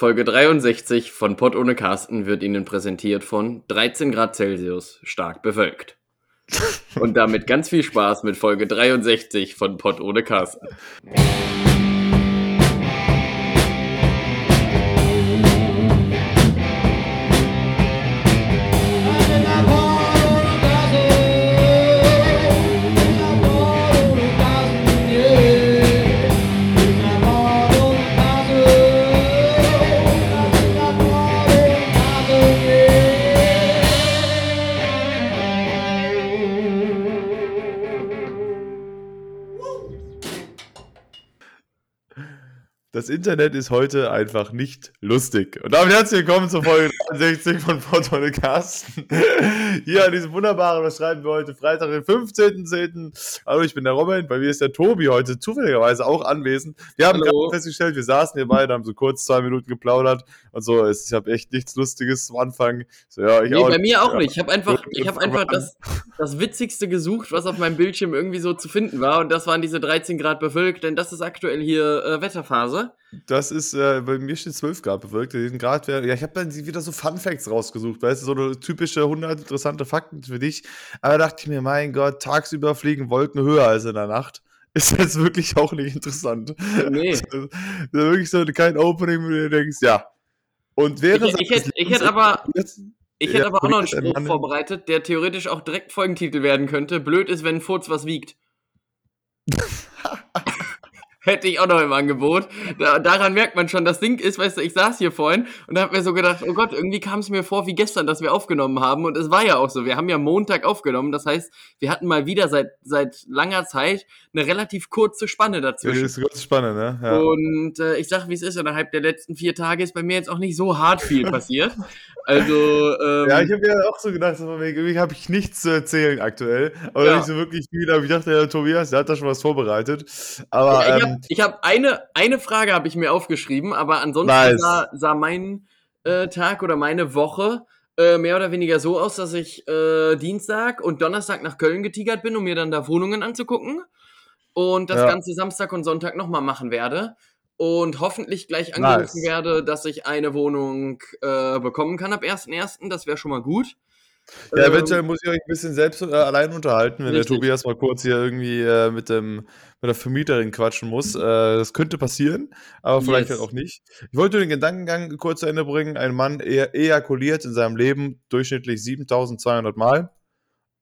Folge 63 von Pott ohne Carsten wird Ihnen präsentiert von 13 Grad Celsius, stark bewölkt. Und damit ganz viel Spaß mit Folge 63 von Pott ohne Carsten. Internet ist heute einfach nicht lustig. Und damit herzlich willkommen zur Folge 63 von Fortune Carsten. Hier an diesem wunderbaren, was schreiben wir heute? Freitag, den 15.10. Hallo, ich bin der Robin. Bei mir ist der Tobi heute zufälligerweise auch anwesend. Wir haben gerade festgestellt, wir saßen hier beide, haben so kurz zwei Minuten geplaudert und so. Ich habe echt nichts Lustiges am Anfang. So, ja, ich nee, auch, bei mir auch ja. nicht. Ich habe einfach, ich hab einfach das, das Witzigste gesucht, was auf meinem Bildschirm irgendwie so zu finden war. Und das waren diese 13 Grad bewölkt, denn das ist aktuell hier äh, Wetterphase. Das ist, äh, bei mir steht 12 Grad bewölkt. Grad wär, ja, ich habe dann wieder so Fun Facts rausgesucht, weißt du, so eine typische 100 interessante Fakten für dich. Aber da dachte ich mir, mein Gott, tagsüber fliegen Wolken höher als in der Nacht. Ist jetzt wirklich auch nicht interessant. Nee. Das ist wirklich so kein Opening, wo du denkst, ja. Und wäre ich, ich, hätte, ich hätte aber. Ich hätte ja, aber auch noch einen Spruch vorbereitet, der theoretisch auch direkt Folgentitel werden könnte. Blöd ist, wenn ein Furz was wiegt. hätte ich auch noch im Angebot. Da, daran merkt man schon, das Ding ist, weißt du, ich saß hier vorhin und habe mir so gedacht, oh Gott, irgendwie kam es mir vor wie gestern, dass wir aufgenommen haben. Und es war ja auch so. Wir haben ja Montag aufgenommen. Das heißt, wir hatten mal wieder seit, seit langer Zeit eine relativ kurze Spanne dazwischen. Ja, ist eine kurze Spanne, ne? Ja. Und äh, ich sag, wie es ist, innerhalb der letzten vier Tage ist bei mir jetzt auch nicht so hart viel passiert. Also, ähm, Ja, ich habe mir auch so gedacht, irgendwie habe ich nichts zu erzählen aktuell. Aber ja. nicht so wirklich viel. Aber ich dachte, der Tobias, der hat da schon was vorbereitet. Aber. Ja, ich ähm, ich habe eine, eine Frage habe ich mir aufgeschrieben, aber ansonsten nice. sah, sah mein äh, Tag oder meine Woche äh, mehr oder weniger so aus, dass ich äh, Dienstag und Donnerstag nach Köln getigert bin, um mir dann da Wohnungen anzugucken. Und das ja. ganze Samstag und Sonntag nochmal machen werde. Und hoffentlich gleich angerufen nice. werde, dass ich eine Wohnung äh, bekommen kann ab 1.1. Das wäre schon mal gut. Ja, eventuell ähm, muss ich euch ein bisschen selbst äh, allein unterhalten, wenn richtig. der Tobias mal kurz hier irgendwie äh, mit, dem, mit der Vermieterin quatschen muss. Äh, das könnte passieren, aber vielleicht yes. halt auch nicht. Ich wollte den Gedankengang kurz zu Ende bringen. Ein Mann e ejakuliert in seinem Leben durchschnittlich 7200 Mal.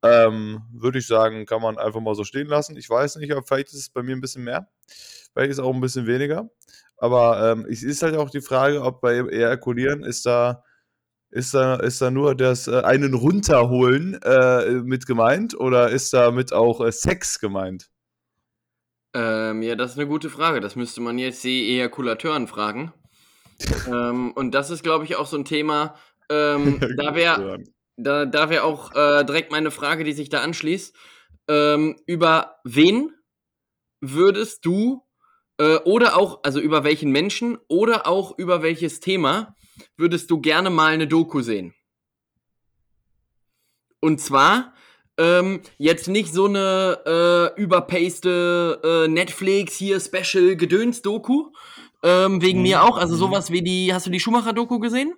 Ähm, Würde ich sagen, kann man einfach mal so stehen lassen. Ich weiß nicht, aber vielleicht ist es bei mir ein bisschen mehr. Vielleicht ist es auch ein bisschen weniger. Aber ähm, es ist halt auch die Frage, ob bei Ejakulieren ist da ist da, ist da nur das äh, einen runterholen äh, mit gemeint oder ist da mit auch äh, Sex gemeint? Ähm, ja, das ist eine gute Frage. Das müsste man jetzt die Ejakulateuren fragen. ähm, und das ist, glaube ich, auch so ein Thema. Ähm, da wäre da, da wär auch äh, direkt meine Frage, die sich da anschließt. Ähm, über wen würdest du äh, oder auch, also über welchen Menschen oder auch über welches Thema würdest du gerne mal eine Doku sehen? Und zwar ähm, jetzt nicht so eine äh, überpaste äh, Netflix hier Special Gedöns Doku ähm, wegen mhm. mir auch, also sowas wie die hast du die Schumacher Doku gesehen?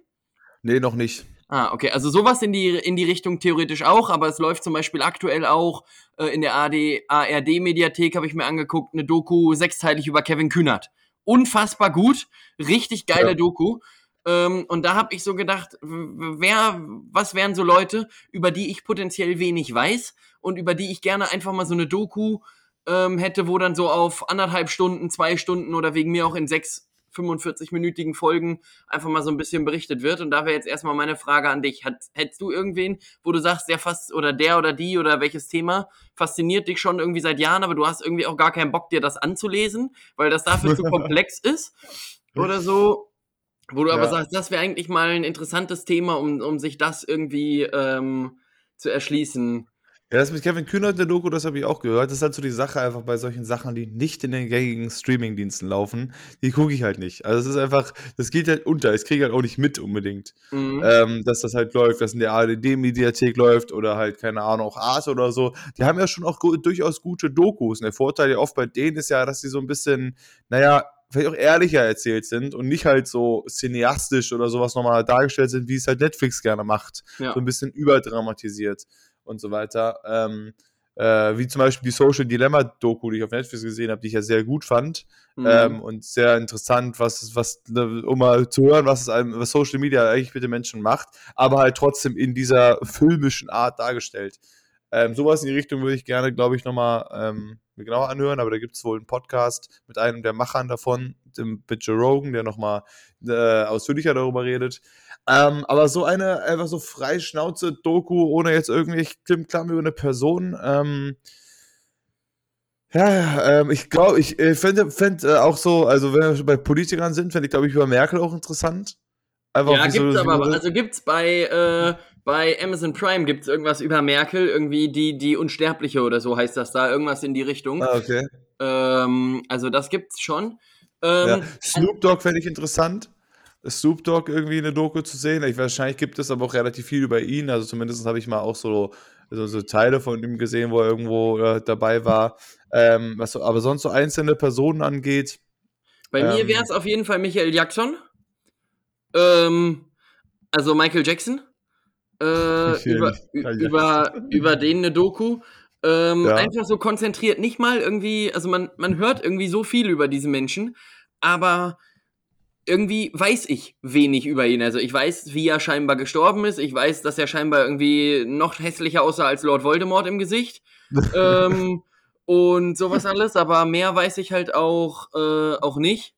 Nee, noch nicht. Ah, okay. Also sowas in die, in die Richtung theoretisch auch, aber es läuft zum Beispiel aktuell auch äh, in der ARD-Mediathek, habe ich mir angeguckt, eine Doku sechsteilig über Kevin Kühnert. Unfassbar gut, richtig geile ja. Doku. Ähm, und da habe ich so gedacht, wer, was wären so Leute, über die ich potenziell wenig weiß und über die ich gerne einfach mal so eine Doku ähm, hätte, wo dann so auf anderthalb Stunden, zwei Stunden oder wegen mir auch in sechs 45-minütigen Folgen einfach mal so ein bisschen berichtet wird. Und da wäre jetzt erstmal meine Frage an dich. Hat, hättest du irgendwen, wo du sagst, der fast oder der oder die oder welches Thema fasziniert dich schon irgendwie seit Jahren, aber du hast irgendwie auch gar keinen Bock, dir das anzulesen, weil das dafür zu komplex ist? Oder so? Wo du ja. aber sagst, das wäre eigentlich mal ein interessantes Thema, um, um sich das irgendwie ähm, zu erschließen. Ja, das mit Kevin Kühnert der Doku, das habe ich auch gehört. Das ist halt so die Sache einfach bei solchen Sachen, die nicht in den gängigen Streaming-Diensten laufen. Die gucke ich halt nicht. Also es ist einfach, das geht halt unter. Ich kriege halt auch nicht mit unbedingt, mhm. ähm, dass das halt läuft, dass in der ARD-Mediathek läuft oder halt, keine Ahnung, auch Arte oder so. Die haben ja schon auch durchaus gute Dokus. Und der Vorteil ja oft bei denen ist ja, dass sie so ein bisschen, naja, vielleicht auch ehrlicher erzählt sind und nicht halt so cineastisch oder sowas nochmal dargestellt sind, wie es halt Netflix gerne macht. Ja. So ein bisschen überdramatisiert und so weiter. Ähm, äh, wie zum Beispiel die Social Dilemma-Doku, die ich auf Netflix gesehen habe, die ich ja sehr gut fand. Mhm. Ähm, und sehr interessant, was, was, ne, um mal zu hören, was, es einem, was Social Media eigentlich mit den Menschen macht, aber halt trotzdem in dieser filmischen Art dargestellt. Ähm, sowas in die Richtung würde ich gerne, glaube ich, nochmal ähm, genauer anhören, aber da gibt es wohl einen Podcast mit einem der Machern davon, dem mit Joe Rogan, der nochmal äh, ausführlicher darüber redet. Ähm, aber so eine einfach so Freischnauze-Doku, ohne jetzt irgendwie Klimmklamm über eine Person, ähm, ja, ähm, ich glaube, ich äh, fände fänd, äh, auch so, also wenn wir bei Politikern sind, fände ich, glaube ich, über Merkel auch interessant. Einfach ja, gibt's so, aber, so also gibt's bei, äh, bei Amazon Prime gibt's irgendwas über Merkel, irgendwie die, die Unsterbliche oder so heißt das da, irgendwas in die Richtung. Ah, okay. Ähm, also das gibt's schon. Ähm, ja. Snoop Dogg fände ich interessant. Snoop Dogg irgendwie eine Doku zu sehen. Ich, wahrscheinlich gibt es aber auch relativ viel über ihn. Also zumindest habe ich mal auch so, so, so, Teile von ihm gesehen, wo er irgendwo äh, dabei war. Ähm, was so, aber sonst so einzelne Personen angeht. Bei ähm, mir wäre es auf jeden Fall Michael Jackson. Ähm, also Michael Jackson. Äh, über, über, über den eine Doku. Ähm, ja. Einfach so konzentriert, nicht mal irgendwie, also man, man hört irgendwie so viel über diese Menschen, aber irgendwie weiß ich wenig über ihn. Also ich weiß, wie er scheinbar gestorben ist. Ich weiß, dass er scheinbar irgendwie noch hässlicher aussah als Lord Voldemort im Gesicht. ähm, und sowas alles, aber mehr weiß ich halt auch, äh, auch nicht.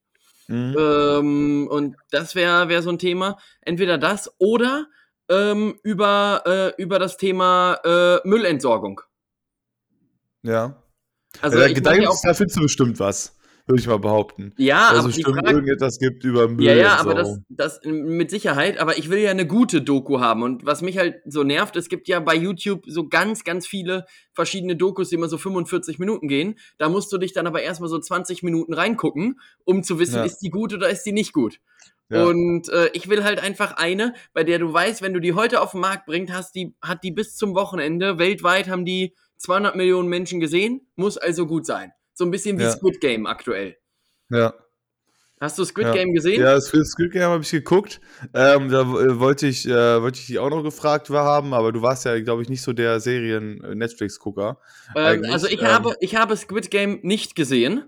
Mhm. Ähm, und das wäre wär so ein Thema. Entweder das oder ähm, über, äh, über das Thema äh, Müllentsorgung. Ja. Also ja, da, ja da findest du bestimmt was würde ich mal behaupten. Ja, dass aber es bestimmt Frage, irgendetwas gibt über Müll. Ja, ja, aber das, das mit Sicherheit. Aber ich will ja eine gute Doku haben. Und was mich halt so nervt, es gibt ja bei YouTube so ganz, ganz viele verschiedene Dokus, die immer so 45 Minuten gehen. Da musst du dich dann aber erstmal so 20 Minuten reingucken, um zu wissen, ja. ist die gut oder ist die nicht gut. Ja. Und äh, ich will halt einfach eine, bei der du weißt, wenn du die heute auf den Markt bringst, hast die, hat die bis zum Wochenende weltweit haben die 200 Millionen Menschen gesehen, muss also gut sein. So ein bisschen wie ja. Squid Game aktuell. Ja. Hast du Squid ja. Game gesehen? Ja, Squid Game habe ich geguckt. Ähm, da äh, wollte ich, äh, wollte ich dich auch noch gefragt haben, aber du warst ja, glaube ich, nicht so der Serien-Netflix-Gucker. Ähm, also ich ähm, habe, ich habe Squid Game nicht gesehen.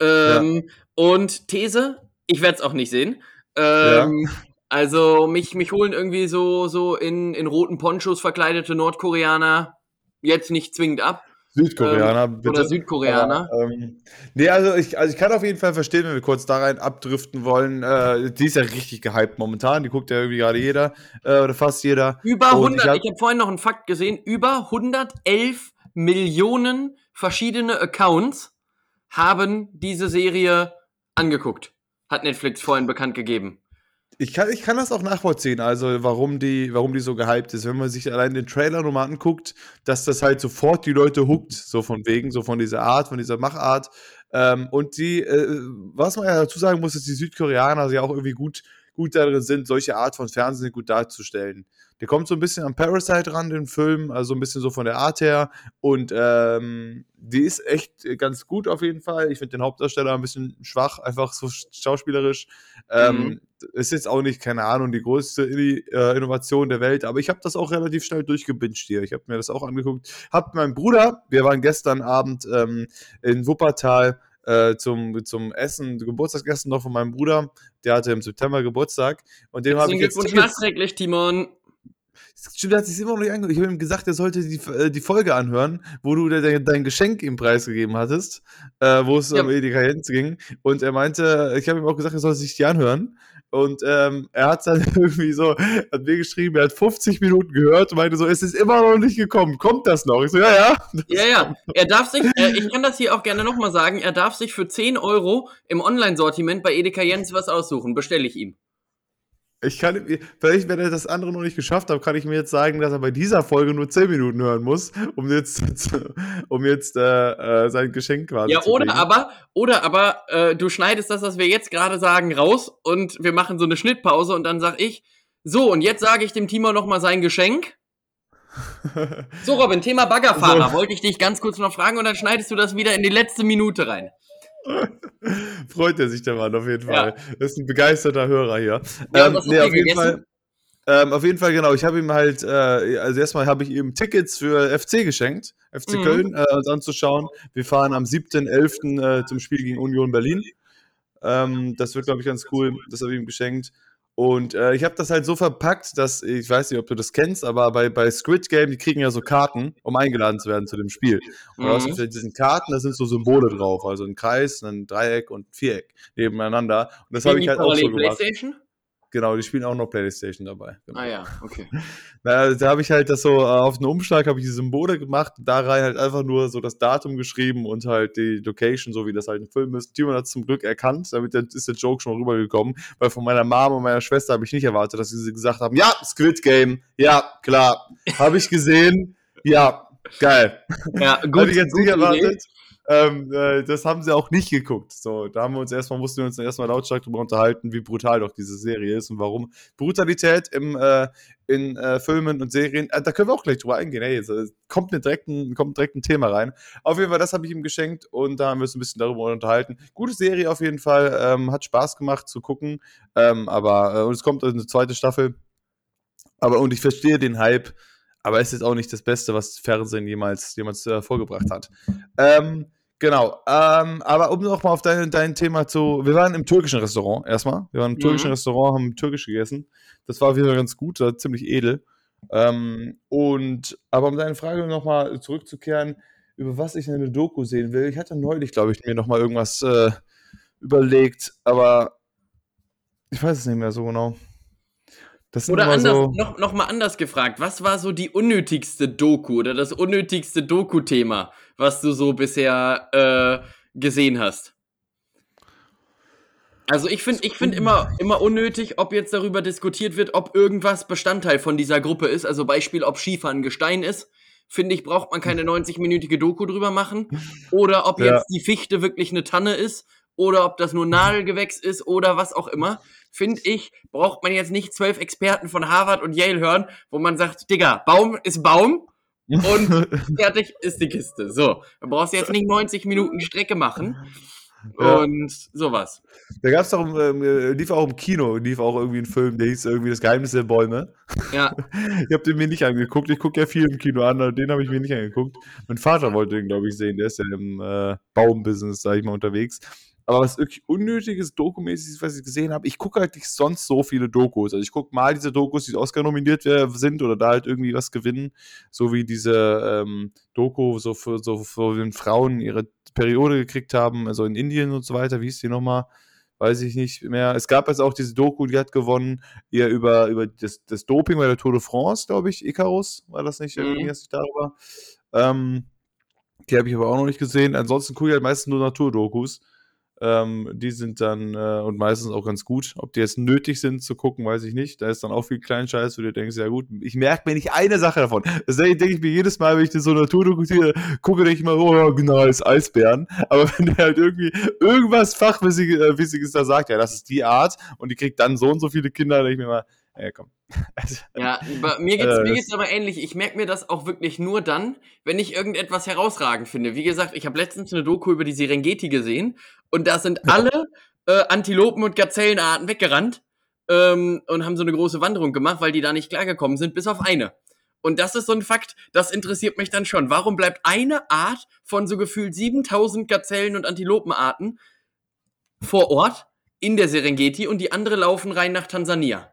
Ähm, ja. Und These, ich werde es auch nicht sehen. Ähm, ja. Also mich, mich holen irgendwie so, so in, in roten Ponchos verkleidete Nordkoreaner jetzt nicht zwingend ab. Südkoreaner, ähm, bitte. Oder Südkoreaner. Aber, ähm, nee, also ich, also ich kann auf jeden Fall verstehen, wenn wir kurz da rein abdriften wollen. Äh, die ist ja richtig gehypt momentan. Die guckt ja irgendwie gerade jeder äh, oder fast jeder. Über 100, ich habe hab vorhin noch einen Fakt gesehen, über 111 Millionen verschiedene Accounts haben diese Serie angeguckt. Hat Netflix vorhin bekannt gegeben. Ich kann, ich kann das auch nachvollziehen, also warum die, warum die so gehypt ist. Wenn man sich allein den Trailer nochmal anguckt, dass das halt sofort die Leute huckt, so von wegen, so von dieser Art, von dieser Machart. Ähm, und die, äh, was man ja dazu sagen muss, ist, die Südkoreaner ja auch irgendwie gut, gut darin sind, solche Art von Fernsehen gut darzustellen. Der kommt so ein bisschen an Parasite ran, den Film, also ein bisschen so von der Art her. Und ähm, die ist echt ganz gut auf jeden Fall. Ich finde den Hauptdarsteller ein bisschen schwach, einfach so schauspielerisch. Ähm, mhm. Ist jetzt auch nicht, keine Ahnung, die größte äh, Innovation der Welt, aber ich habe das auch relativ schnell durchgebinged hier. Ich habe mir das auch angeguckt. Hab meinen Bruder, wir waren gestern Abend ähm, in Wuppertal äh, zum, zum Essen, Geburtstagsessen noch von meinem Bruder. Der hatte im September Geburtstag. Und dem habe ich jetzt. Glückwunsch nachträglich, Timon. Stimmt, der hat sich immer noch nicht angehört. Ich habe ihm gesagt, er sollte die, äh, die Folge anhören, wo du dein, dein Geschenk ihm preisgegeben hattest, äh, wo es ja. um Edeka Jens ging. Und er meinte, ich habe ihm auch gesagt, er soll sich die anhören. Und ähm, er hat dann irgendwie so, hat mir geschrieben, er hat 50 Minuten gehört und meinte so, es ist immer noch nicht gekommen. Kommt das noch? Ich so, ja, ja. Ja, ja. Er darf sich, äh, ich kann das hier auch gerne nochmal sagen, er darf sich für 10 Euro im Online-Sortiment bei Edeka Jens was aussuchen. Bestelle ich ihm. Ich kann, vielleicht, wenn er das andere noch nicht geschafft hat, kann ich mir jetzt sagen, dass er bei dieser Folge nur 10 Minuten hören muss, um jetzt, um jetzt äh, äh, sein Geschenk quasi ja, zu Ja, oder aber, oder aber, äh, du schneidest das, was wir jetzt gerade sagen, raus und wir machen so eine Schnittpause und dann sag ich, so, und jetzt sage ich dem Timo nochmal sein Geschenk. So, Robin, Thema Baggerfahrer. So. Wollte ich dich ganz kurz noch fragen und dann schneidest du das wieder in die letzte Minute rein. Freut er sich der Mann auf jeden Fall. Ja. Das ist ein begeisterter Hörer hier. Ja, ähm, nee, auf jeden Fall. Ähm, auf jeden Fall, genau. Ich habe ihm halt, äh, also erstmal habe ich ihm Tickets für FC geschenkt, FC mhm. Köln, äh, uns anzuschauen. Wir fahren am 7.11. Äh, zum Spiel gegen Union Berlin. Ähm, das wird, glaube ich, ganz cool. Das habe ich ihm geschenkt. Und äh, ich habe das halt so verpackt, dass, ich weiß nicht, ob du das kennst, aber bei, bei Squid Game, die kriegen ja so Karten, um eingeladen zu werden zu dem Spiel. Und mhm. aus diesen Karten, da sind so Symbole drauf, also ein Kreis, ein Dreieck und ein Viereck nebeneinander. Und das habe ich halt auch so gemacht. PlayStation? Genau, die spielen auch noch PlayStation dabei. Genau. Ah ja, okay. Na, da habe ich halt das so äh, auf den Umschlag habe ich die Symbole gemacht, da rein halt einfach nur so das Datum geschrieben und halt die Location, so wie das halt ein Film ist. Timon hat es zum Glück erkannt, damit ist der Joke schon rübergekommen, weil von meiner Mom und meiner Schwester habe ich nicht erwartet, dass sie gesagt haben, ja, Squid Game, ja, klar, habe ich gesehen, ja, geil. Ja, gut. habe ich jetzt nicht erwartet. Idee. Ähm, äh, das haben sie auch nicht geguckt. So, da haben wir uns erstmal, mussten wir uns erstmal lautstark darüber unterhalten, wie brutal doch diese Serie ist und warum Brutalität im, äh, in äh, Filmen und Serien, äh, da können wir auch gleich drüber eingehen. Hey, kommt, eine direkt ein, kommt direkt ein Thema rein. Auf jeden Fall, das habe ich ihm geschenkt und da haben wir uns ein bisschen darüber unterhalten. Gute Serie auf jeden Fall, ähm, hat Spaß gemacht zu gucken, ähm, aber, äh, und es kommt eine zweite Staffel. Aber, und ich verstehe den Hype, aber es ist auch nicht das Beste, was Fernsehen jemals, jemals äh, vorgebracht hat. Ähm, Genau, ähm, aber um nochmal auf dein, dein Thema zu. Wir waren im türkischen Restaurant erstmal. Wir waren im mhm. türkischen Restaurant, haben türkisch gegessen. Das war wieder ganz gut, ziemlich edel. Ähm, und, aber um deine Frage nochmal zurückzukehren, über was ich in eine Doku sehen will. Ich hatte neulich, glaube ich, mir nochmal irgendwas äh, überlegt, aber ich weiß es nicht mehr so genau. Oder anders, so noch, noch mal anders gefragt, was war so die unnötigste Doku oder das unnötigste Doku-Thema, was du so bisher äh, gesehen hast? Also ich finde ich find immer, immer unnötig, ob jetzt darüber diskutiert wird, ob irgendwas Bestandteil von dieser Gruppe ist. Also Beispiel, ob Skifahren Gestein ist. Finde ich, braucht man keine 90-minütige Doku drüber machen. Oder ob ja. jetzt die Fichte wirklich eine Tanne ist. Oder ob das nur Nadelgewächs ist oder was auch immer. Finde ich, braucht man jetzt nicht zwölf Experten von Harvard und Yale hören, wo man sagt, Digga, Baum ist Baum und fertig ist die Kiste. So, da brauchst du jetzt nicht 90 Minuten Strecke machen. Ja. Und sowas. Da gab es doch, ähm, äh, lief auch im Kino, lief auch irgendwie ein Film, der hieß irgendwie Das Geheimnis der Bäume. Ja. ich habe den mir nicht angeguckt. Ich gucke ja viel im Kino an, den habe ich mir nicht angeguckt. Mein Vater wollte den, glaube ich, sehen. Der ist ja im äh, Baumbusiness, sage ich mal, unterwegs. Aber was wirklich unnötiges Dokumäßig ist, was ich gesehen habe, ich gucke halt nicht sonst so viele Dokus. Also ich gucke mal diese Dokus, die Oscar nominiert sind oder da halt irgendwie was gewinnen. So wie diese ähm, Doku, so für, so für wenn Frauen ihre Periode gekriegt haben, also in Indien und so weiter. Wie ist die nochmal? Weiß ich nicht mehr. Es gab jetzt auch diese Doku, die hat gewonnen, eher über, über das, das Doping bei der Tour de France, glaube ich. Icarus war das nicht irgendwie, mhm. nicht darüber. Ähm, die habe ich aber auch noch nicht gesehen. Ansonsten gucke ich halt meistens nur Naturdokus. Ähm, die sind dann äh, und meistens auch ganz gut. Ob die jetzt nötig sind zu gucken, weiß ich nicht. Da ist dann auch viel Kleinscheiß, wo du denkst, ja gut, ich merke mir nicht eine Sache davon. Das denke ich mir jedes Mal, wenn ich so Naturdoku gucke, denke ich mal, oh ja, genau, ist Eisbären. Aber wenn der halt irgendwie irgendwas Fachwissiges äh, da sagt, ja, das ist die Art und die kriegt dann so und so viele Kinder, denke ich mir mal, ja, komm. Also, ja, mir geht's, äh, mir geht's aber ähnlich. Ich merke mir das auch wirklich nur dann, wenn ich irgendetwas herausragend finde. Wie gesagt, ich habe letztens eine Doku über die Serengeti gesehen und da sind alle äh, Antilopen und Gazellenarten weggerannt ähm, und haben so eine große Wanderung gemacht, weil die da nicht klargekommen sind, bis auf eine. Und das ist so ein Fakt, das interessiert mich dann schon. Warum bleibt eine Art von so gefühlt 7000 Gazellen- und Antilopenarten vor Ort in der Serengeti und die andere laufen rein nach Tansania?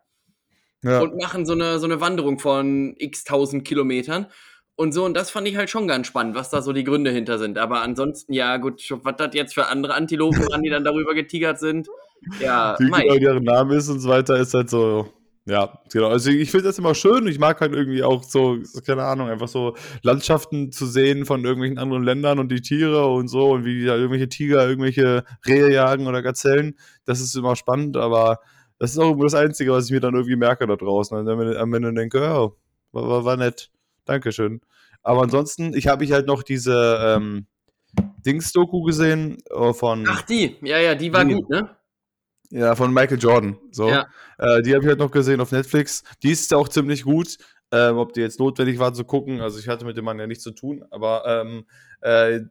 ja. und machen so eine, so eine Wanderung von x tausend Kilometern. Und so, und das fand ich halt schon ganz spannend, was da so die Gründe hinter sind. Aber ansonsten, ja, gut, was das jetzt für andere Antilopen waren, die dann darüber getigert sind. Ja, Wie genau deren Name ist und so weiter, ist halt so, ja, genau. Also ich finde das immer schön. Ich mag halt irgendwie auch so, keine Ahnung, einfach so Landschaften zu sehen von irgendwelchen anderen Ländern und die Tiere und so und wie da irgendwelche Tiger irgendwelche Rehe jagen oder Gazellen. Das ist immer spannend, aber das ist auch das Einzige, was ich mir dann irgendwie merke da draußen. Und dann am Ende denke, ja, war, war, war nett. Dankeschön. Aber ansonsten, ich habe ich halt noch diese ähm, Dings-Doku gesehen äh, von. Ach, die, ja, ja, die war die, gut, ne? Ja, von Michael Jordan. So. Ja. Äh, die habe ich halt noch gesehen auf Netflix. Die ist auch ziemlich gut. ähm, ob die jetzt notwendig war zu gucken. Also ich hatte mit dem Mann ja nichts zu tun, aber ähm, äh,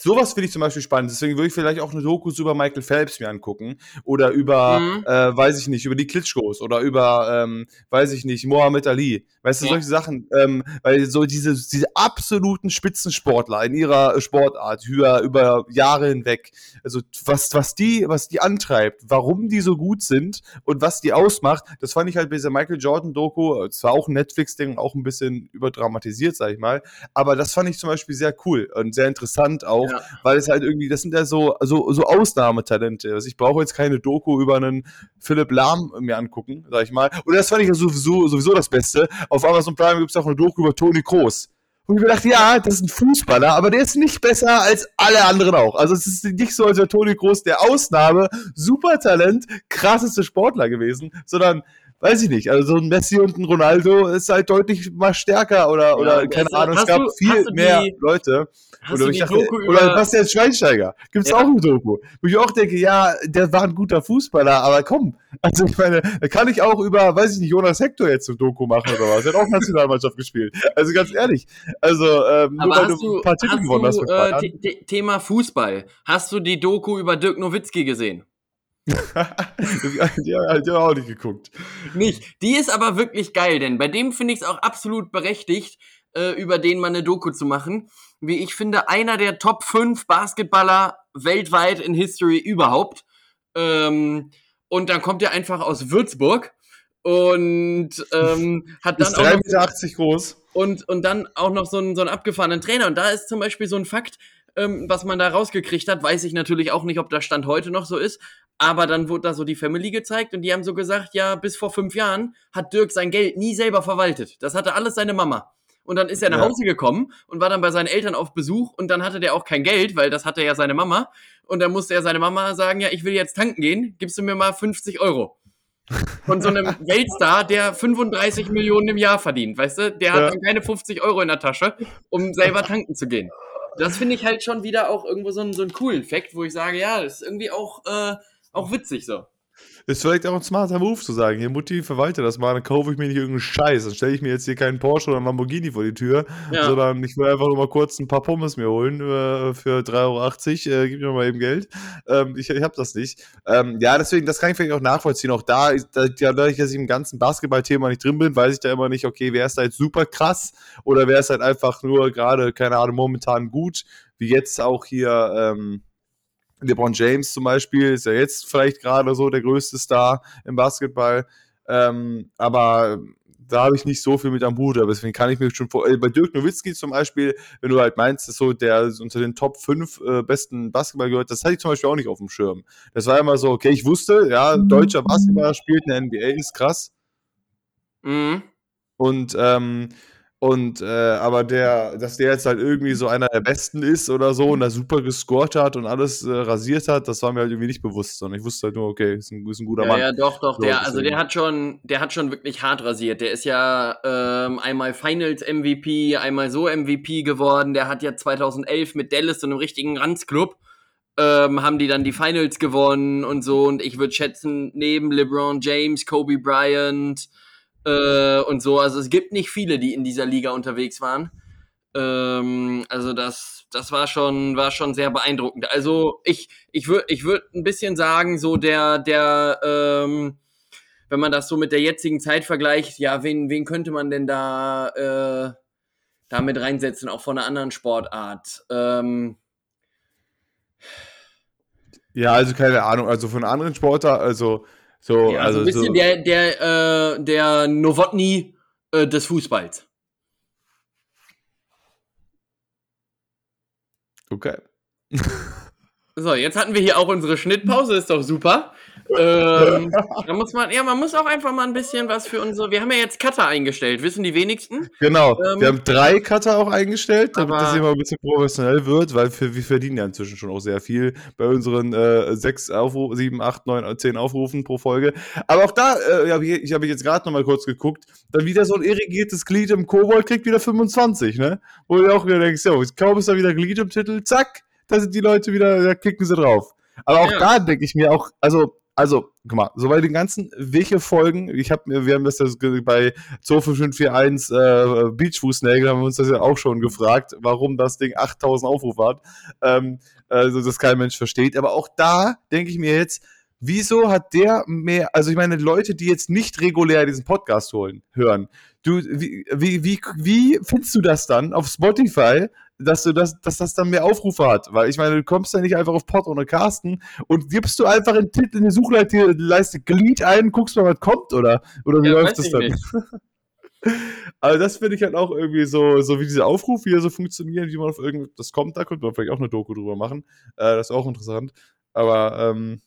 sowas finde ich zum Beispiel spannend. Deswegen würde ich vielleicht auch eine Dokus über Michael Phelps mir angucken oder über, mhm. äh, weiß ich nicht, über die Klitschkos oder über, ähm, weiß ich nicht, Mohammed Ali. Weißt du, ja. solche Sachen, ähm, weil so diese, diese absoluten Spitzensportler in ihrer Sportart über, über Jahre hinweg, also was, was die, was die antreibt, warum die so gut sind und was die ausmacht, das fand ich halt bei dieser Michael Jordan Doku, zwar auch ein Netflix-Ding, auch ein bisschen überdramatisiert, sag ich mal, aber das fand ich zum Beispiel sehr cool und sehr interessant auch, ja. weil es halt irgendwie, das sind ja so, so, so Ausnahmetalente. Also ich brauche jetzt keine Doku über einen Philipp Lahm mir angucken, sag ich mal. Und das fand ich ja sowieso, sowieso das Beste. Auf Amazon Prime gibt es auch eine Doku über Toni Kroos. Und ich mir dachte, ja, das ist ein Fußballer, aber der ist nicht besser als alle anderen auch. Also es ist nicht so, als wäre Toni Kroos der Ausnahme, Supertalent, krasseste Sportler gewesen, sondern weiß ich nicht, also so ein Messi und ein Ronaldo ist halt deutlich mal stärker oder, ja, oder keine also, Ahnung, es gab du, viel mehr die, Leute. Oder, ich dachte, oder Bastian Schweinsteiger, gibt's ja. auch ein Doku. Wo ich auch denke, ja, der war ein guter Fußballer, aber komm, also ich meine, da kann ich auch über, weiß ich nicht, Jonas Hector jetzt ein Doku machen oder was. Er hat auch Nationalmannschaft gespielt. Also ganz ehrlich, also ähm, nur weil du ein paar Titel gewonnen hast. Äh, Thema Fußball. Hast du die Doku über Dirk Nowitzki gesehen? Die hat ja auch nicht geguckt. Nicht. Die ist aber wirklich geil, denn bei dem finde ich es auch absolut berechtigt, äh, über den mal eine Doku zu machen. Wie ich finde, einer der Top 5 Basketballer weltweit in History überhaupt. Ähm, und dann kommt er einfach aus Würzburg und ähm, hat dann ist auch 3,80 Meter groß. Und, und dann auch noch so einen, so einen abgefahrenen Trainer. Und da ist zum Beispiel so ein Fakt, ähm, was man da rausgekriegt hat, weiß ich natürlich auch nicht, ob das Stand heute noch so ist. Aber dann wurde da so die Family gezeigt und die haben so gesagt, ja, bis vor fünf Jahren hat Dirk sein Geld nie selber verwaltet. Das hatte alles seine Mama. Und dann ist er nach ja. Hause gekommen und war dann bei seinen Eltern auf Besuch und dann hatte der auch kein Geld, weil das hatte ja seine Mama. Und dann musste er seine Mama sagen, ja, ich will jetzt tanken gehen, gibst du mir mal 50 Euro. Von so einem Weltstar, der 35 Millionen im Jahr verdient, weißt du? Der hat ja. dann keine 50 Euro in der Tasche, um selber tanken zu gehen. Das finde ich halt schon wieder auch irgendwo so einen, so einen coolen Fact, wo ich sage, ja, das ist irgendwie auch äh, auch witzig so. Ist vielleicht auch ein smarter Move zu sagen, hier Mutti, verwalte das mal, dann kaufe ich mir nicht irgendeinen Scheiß. Dann stelle ich mir jetzt hier keinen Porsche oder einen Lamborghini vor die Tür, ja. sondern ich will einfach nur mal kurz ein paar Pommes mir holen äh, für 3,80 Euro. Äh, gib mir mal eben Geld. Ähm, ich ich habe das nicht. Ähm, ja, deswegen, das kann ich vielleicht auch nachvollziehen. Auch da, da dadurch, dass ich im ganzen Basketball-Thema nicht drin bin, weiß ich da immer nicht, okay, wer ist da jetzt super krass oder wer ist halt einfach nur gerade, keine Ahnung, momentan gut, wie jetzt auch hier. Ähm, LeBron James zum Beispiel ist ja jetzt vielleicht gerade so der größte Star im Basketball. Ähm, aber da habe ich nicht so viel mit am Hut, aber deswegen kann ich mir schon vor. Äh, bei Dirk Nowitzki zum Beispiel, wenn du halt meinst, dass so der unter den Top 5 äh, besten Basketball gehört, das hatte ich zum Beispiel auch nicht auf dem Schirm. Das war immer so, okay, ich wusste, ja, deutscher Basketballer spielt in der NBA, ist krass. Mhm. Und ähm, und äh, aber der, dass der jetzt halt irgendwie so einer der Besten ist oder so und da super gescored hat und alles äh, rasiert hat, das war mir halt irgendwie nicht bewusst, sondern ich wusste halt nur, okay, ist ein, ist ein guter ja, Mann. Ja, doch, doch, so, der, also der hat schon, der hat schon wirklich hart rasiert. Der ist ja ähm, einmal Finals MVP, einmal so MVP geworden. Der hat ja 2011 mit Dallas so einem richtigen Ranzclub ähm, haben die dann die Finals gewonnen und so. Und ich würde schätzen, neben LeBron James, Kobe Bryant, äh, und so. Also es gibt nicht viele, die in dieser Liga unterwegs waren. Ähm, also das, das war schon, war schon sehr beeindruckend. Also ich, ich würde, ich würde ein bisschen sagen, so der, der, ähm, wenn man das so mit der jetzigen Zeit vergleicht, ja, wen, wen könnte man denn da, äh, da mit reinsetzen, auch von einer anderen Sportart? Ähm, ja, also keine Ahnung, also von anderen Sportart, also so, ja, also, ein bisschen so der, der, äh, der Novotny äh, des Fußballs. Okay. so, jetzt hatten wir hier auch unsere Schnittpause, ist doch super ähm, da muss man, ja, man muss auch einfach mal ein bisschen was für unsere. Wir haben ja jetzt Cutter eingestellt, wissen die wenigsten. Genau, ähm, wir haben drei Cutter auch eingestellt, damit das hier mal ein bisschen professionell wird, weil wir, wir verdienen ja inzwischen schon auch sehr viel bei unseren äh, sechs Aufrufen, sieben, acht, neun, zehn Aufrufen pro Folge. Aber auch da, äh, hab ich, ich habe jetzt gerade noch mal kurz geguckt, dann wieder so ein irrigiertes Glied im Kobold kriegt wieder 25, ne? Wo du auch wieder denkst, ja, kaum ist da wieder Glied im Titel, zack, da sind die Leute wieder, da klicken sie drauf. Aber auch ja. da denke ich mir auch, also also, guck mal, so bei den ganzen welche Folgen, ich habe mir, wir haben das ja bei 2541 äh, Beachfußnägel, haben wir uns das ja auch schon gefragt, warum das Ding 8000 Aufrufe hat. Ähm, also, das kein Mensch versteht. Aber auch da denke ich mir jetzt, wieso hat der mehr, also ich meine, Leute, die jetzt nicht regulär diesen Podcast holen, hören, du, wie, wie, wie, wie findest du das dann auf Spotify, dass du das, dass das dann mehr Aufrufe hat? Weil ich meine, du kommst ja nicht einfach auf Pod ohne Carsten und gibst du einfach einen Titel in die Suchleiste Glied ein, guckst mal, was kommt, oder? Oder wie ja, läuft das dann? Also das finde ich halt auch irgendwie so, so wie diese Aufrufe hier so funktionieren, wie man auf irgendwas kommt, da könnte man vielleicht auch eine Doku drüber machen. Äh, das ist auch interessant. Aber ähm,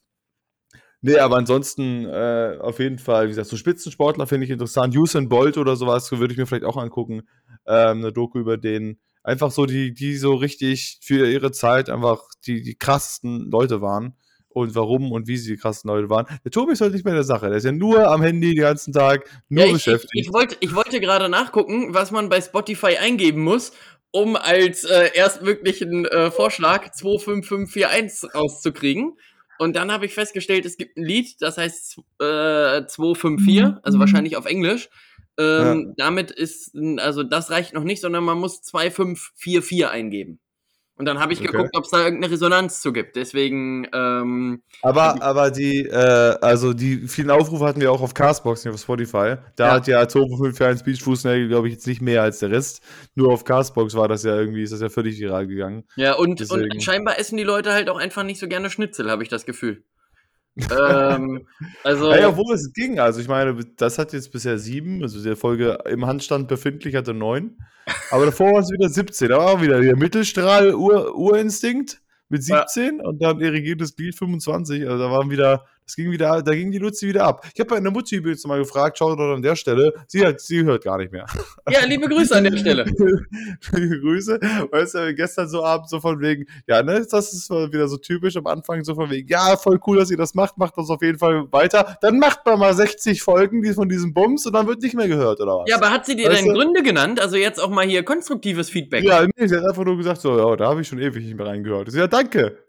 Nee, aber ansonsten äh, auf jeden Fall, wie gesagt, so Spitzensportler finde ich interessant. Usain Bolt oder sowas würde ich mir vielleicht auch angucken. Ähm, eine Doku über den. Einfach so, die, die so richtig für ihre Zeit einfach die, die krassesten Leute waren. Und warum und wie sie die krassesten Leute waren. Der Tobi ist halt nicht mehr in der Sache. Der ist ja nur am Handy den ganzen Tag, nur ja, ich, beschäftigt. Ich, ich, wollte, ich wollte gerade nachgucken, was man bei Spotify eingeben muss, um als äh, erstmöglichen äh, Vorschlag 25541 rauszukriegen. Und dann habe ich festgestellt, es gibt ein Lied, das heißt äh, 254, mhm. also wahrscheinlich auf Englisch. Ähm, ja. Damit ist, also das reicht noch nicht, sondern man muss 2544 eingeben. Und dann habe ich okay. geguckt, ob es da irgendeine Resonanz zu gibt. Deswegen. Ähm, aber, aber die, äh, also die vielen Aufrufe hatten wir auch auf Castbox, nicht auf Spotify. Da ja. hat ja Turbo 541 Beach Fußnägel, glaube ich, jetzt nicht mehr als der Rest. Nur auf Castbox war das ja irgendwie, ist das ja völlig viral gegangen. Ja, und, und scheinbar essen die Leute halt auch einfach nicht so gerne Schnitzel, habe ich das Gefühl ähm, also. Ja, wo es ging. Also, ich meine, das hat jetzt bisher sieben. Also, die Folge im Handstand befindlich hatte neun. Aber davor war es wieder 17. Da war auch wieder der Mittelstrahl-Urinstinkt mit 17 ja. und dann irrigiertes Glied 25. Also, da waren wieder es ging wieder, da ging die Luzi wieder ab. Ich habe bei einer Mutti jetzt mal gefragt, schaut dort an der Stelle, sie, hat, sie hört gar nicht mehr. Ja, liebe Grüße an der Stelle. liebe Grüße. Weißt du, gestern so abends so von wegen, ja, ne, das ist wieder so typisch am Anfang so von wegen, ja, voll cool, dass ihr das macht, macht das auf jeden Fall weiter. Dann macht man mal 60 Folgen die von diesem Bums und dann wird nicht mehr gehört, oder was? Ja, aber hat sie dir denn Gründe genannt? Also jetzt auch mal hier konstruktives Feedback. Ja, nee, sie hat einfach nur gesagt, so, ja, da habe ich schon ewig nicht mehr reingehört. Ja, danke.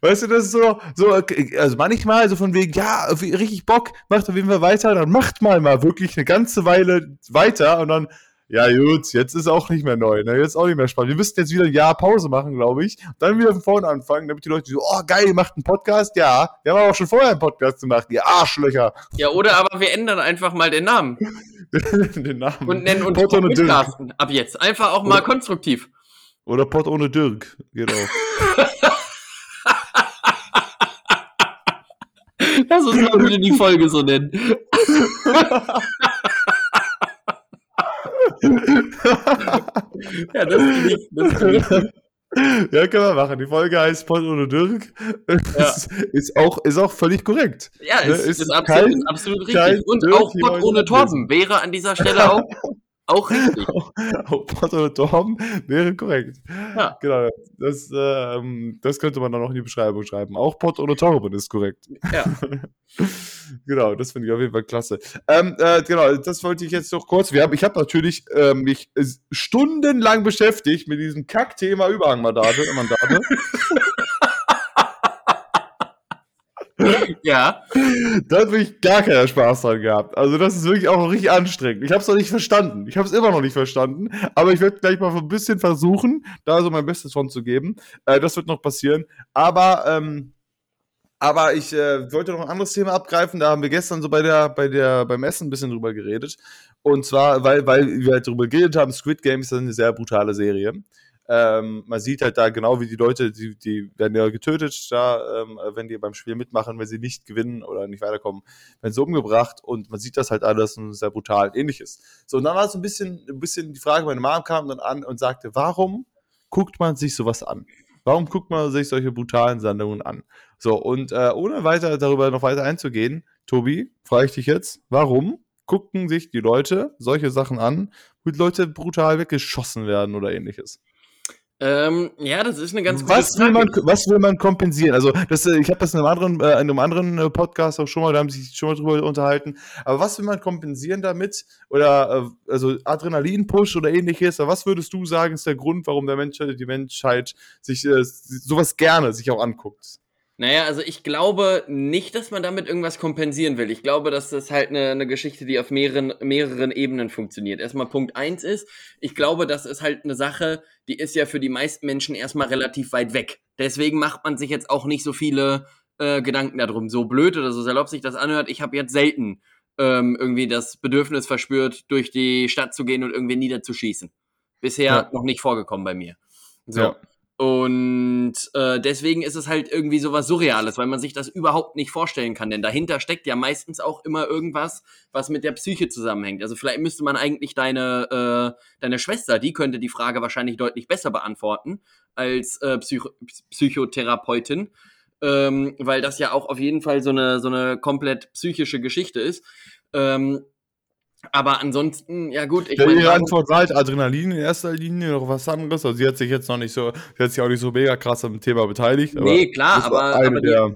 Weißt du, das ist so, so, also manchmal so von wegen, ja, richtig Bock, macht auf jeden Fall weiter, dann macht mal mal wirklich eine ganze Weile weiter und dann, ja gut, jetzt ist auch nicht mehr neu, ne? jetzt auch nicht mehr spannend. Wir müssten jetzt wieder ein Jahr Pause machen, glaube ich, dann wieder von vorne anfangen, damit die Leute so, oh geil, ihr macht einen Podcast, ja, wir haben aber auch schon vorher einen Podcast gemacht, ihr Arschlöcher. Ja, oder aber wir ändern einfach mal den Namen. den Namen. Und nennen uns Podcasten ab jetzt. Einfach auch mal oder, konstruktiv. Oder Pod ohne Dirk, genau. Lass uns mal wieder die Folge so nennen. ja, das finde ich, das find ich Ja, können wir machen. Die Folge heißt Pott ohne Dirk. Ja. Ist, ist, auch, ist auch völlig korrekt. Ja, ist, ne? ist, ist absolut, kein, absolut richtig. Und Dirk auch Pott ohne Torben wäre an dieser Stelle auch auch richtig. Auch Potter Torben wäre korrekt. Ja. Genau. Das, ähm, das könnte man dann noch in die Beschreibung schreiben. Auch Pot oder Torben ist korrekt. Ja. genau, das finde ich auf jeden Fall klasse. Ähm, äh, genau, das wollte ich jetzt noch kurz. Wir haben, ich habe natürlich ähm, mich stundenlang beschäftigt mit diesem Kackthema Überhangmandate. Mandate. ja. Da hat wirklich gar keiner Spaß dran gehabt. Also das ist wirklich auch richtig anstrengend. Ich habe es noch nicht verstanden. Ich habe es immer noch nicht verstanden. Aber ich werde gleich mal ein bisschen versuchen, da so mein Bestes von zu geben. Äh, das wird noch passieren. Aber ähm, aber ich äh, wollte noch ein anderes Thema abgreifen. Da haben wir gestern so bei der, bei der, beim Essen ein bisschen drüber geredet. Und zwar, weil, weil wir halt darüber geredet haben, Squid Game ist eine sehr brutale Serie. Ähm, man sieht halt da genau, wie die Leute, die, die werden ja getötet, da, ähm, wenn die beim Spiel mitmachen, wenn sie nicht gewinnen oder nicht weiterkommen, werden sie umgebracht und man sieht das halt alles und sehr brutal ähnliches. So, und dann war es ein bisschen, ein bisschen die Frage, meine Mom kam dann an und sagte, warum guckt man sich sowas an? Warum guckt man sich solche brutalen Sendungen an? So, und äh, ohne weiter darüber noch weiter einzugehen, Tobi, frage ich dich jetzt, warum gucken sich die Leute solche Sachen an, wo Leute brutal weggeschossen werden oder ähnliches? Ähm, ja, das ist eine ganz gute was Frage. Will man, was will man kompensieren? Also, das, äh, ich habe das in einem anderen, äh, in einem anderen äh, Podcast auch schon mal, da haben sie sich schon mal drüber unterhalten. Aber was will man kompensieren damit? Oder äh, also Adrenalin-Push oder ähnliches? Aber was würdest du sagen, ist der Grund, warum der Mensch, die Menschheit sich äh, sowas gerne sich auch anguckt? Naja, also ich glaube nicht, dass man damit irgendwas kompensieren will. Ich glaube, dass das halt eine, eine Geschichte, die auf mehreren, mehreren Ebenen funktioniert. Erstmal Punkt eins ist, ich glaube, das ist halt eine Sache, die ist ja für die meisten Menschen erstmal relativ weit weg. Deswegen macht man sich jetzt auch nicht so viele äh, Gedanken darum. So blöd oder so salopp sich das anhört, ich habe jetzt selten ähm, irgendwie das Bedürfnis verspürt, durch die Stadt zu gehen und irgendwie niederzuschießen. Bisher ja. noch nicht vorgekommen bei mir. So. Ja. Und äh, deswegen ist es halt irgendwie sowas Surreales, weil man sich das überhaupt nicht vorstellen kann. Denn dahinter steckt ja meistens auch immer irgendwas, was mit der Psyche zusammenhängt. Also vielleicht müsste man eigentlich deine, äh, deine Schwester, die könnte die Frage wahrscheinlich deutlich besser beantworten als äh, Psycho Psychotherapeutin. Ähm, weil das ja auch auf jeden Fall so eine, so eine komplett psychische Geschichte ist. Ähm, aber ansonsten, ja gut, ich ja, meine. Ihre Antwort war halt Adrenalin in erster Linie, noch was anderes. Also sie hat sich jetzt noch nicht so, sie hat sich auch nicht so mega krass am Thema beteiligt. nee, klar, aber, aber die,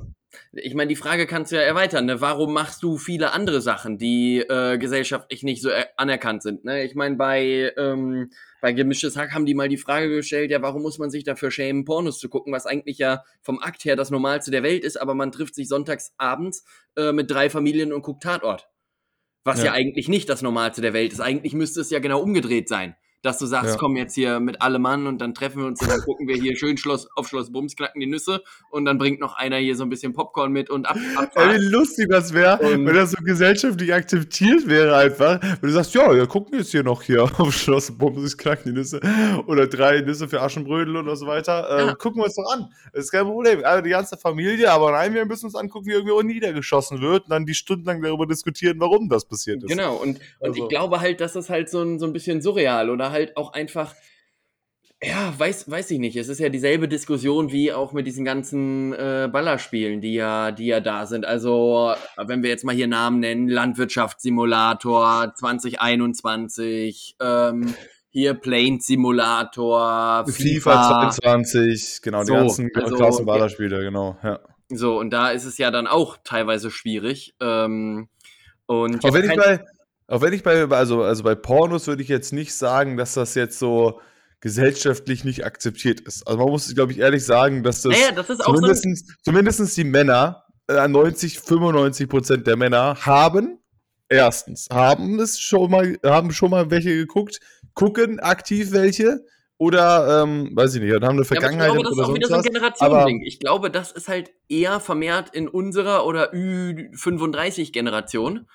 ich meine, die Frage kannst du ja erweitern, ne? Warum machst du viele andere Sachen, die äh, gesellschaftlich nicht so anerkannt sind? Ne? Ich meine, bei, ähm, bei Gemischtes Hack haben die mal die Frage gestellt, ja, warum muss man sich dafür schämen, Pornos zu gucken, was eigentlich ja vom Akt her das Normalste der Welt ist, aber man trifft sich sonntags abends äh, mit drei Familien und guckt Tatort. Was ja. ja eigentlich nicht das Normalste der Welt ist. Eigentlich müsste es ja genau umgedreht sein dass du sagst, ja. komm jetzt hier mit allem Mann und dann treffen wir uns und dann gucken wir hier schön Schloss auf Schloss Bums, knacken die Nüsse und dann bringt noch einer hier so ein bisschen Popcorn mit und ab. Ey, wie lustig das wäre, wenn das so gesellschaftlich akzeptiert wäre einfach. Wenn du sagst, ja, wir gucken jetzt hier noch hier auf Schloss Bums, knacken die Nüsse oder drei Nüsse für Aschenbrödel und so weiter. Äh, ja. Gucken wir uns doch an. Das ist kein Problem. Also die ganze Familie, aber nein, wir müssen uns angucken, wie irgendwo niedergeschossen wird und dann die stundenlang darüber diskutieren, warum das passiert ist. Genau, und, und also. ich glaube halt, dass das halt so ein, so ein bisschen surreal oder halt auch einfach, ja, weiß, weiß ich nicht. Es ist ja dieselbe Diskussion wie auch mit diesen ganzen äh, Ballerspielen, die ja, die ja da sind. Also, wenn wir jetzt mal hier Namen nennen, Landwirtschaftssimulator 2021, ähm, hier Plane Simulator, FIFA, FIFA 22, genau, so, die ganzen also, krassen Ballerspiele, genau, ja. So, und da ist es ja dann auch teilweise schwierig. Ähm, und auch wenn ich bei, auch wenn ich bei, also, also bei Pornos würde ich jetzt nicht sagen, dass das jetzt so gesellschaftlich nicht akzeptiert ist. Also man muss, glaube ich, ehrlich sagen, dass das, naja, das zumindest, so zumindest die Männer, äh, 90, 95 Prozent der Männer haben, erstens, haben es schon mal, haben schon mal welche geguckt, gucken aktiv welche, oder, ähm, weiß ich nicht, haben eine Vergangenheit. Ja, ich glaube, das ist auch wieder so ein Generationending. Ich glaube, das ist halt eher vermehrt in unserer oder Ü35-Generation.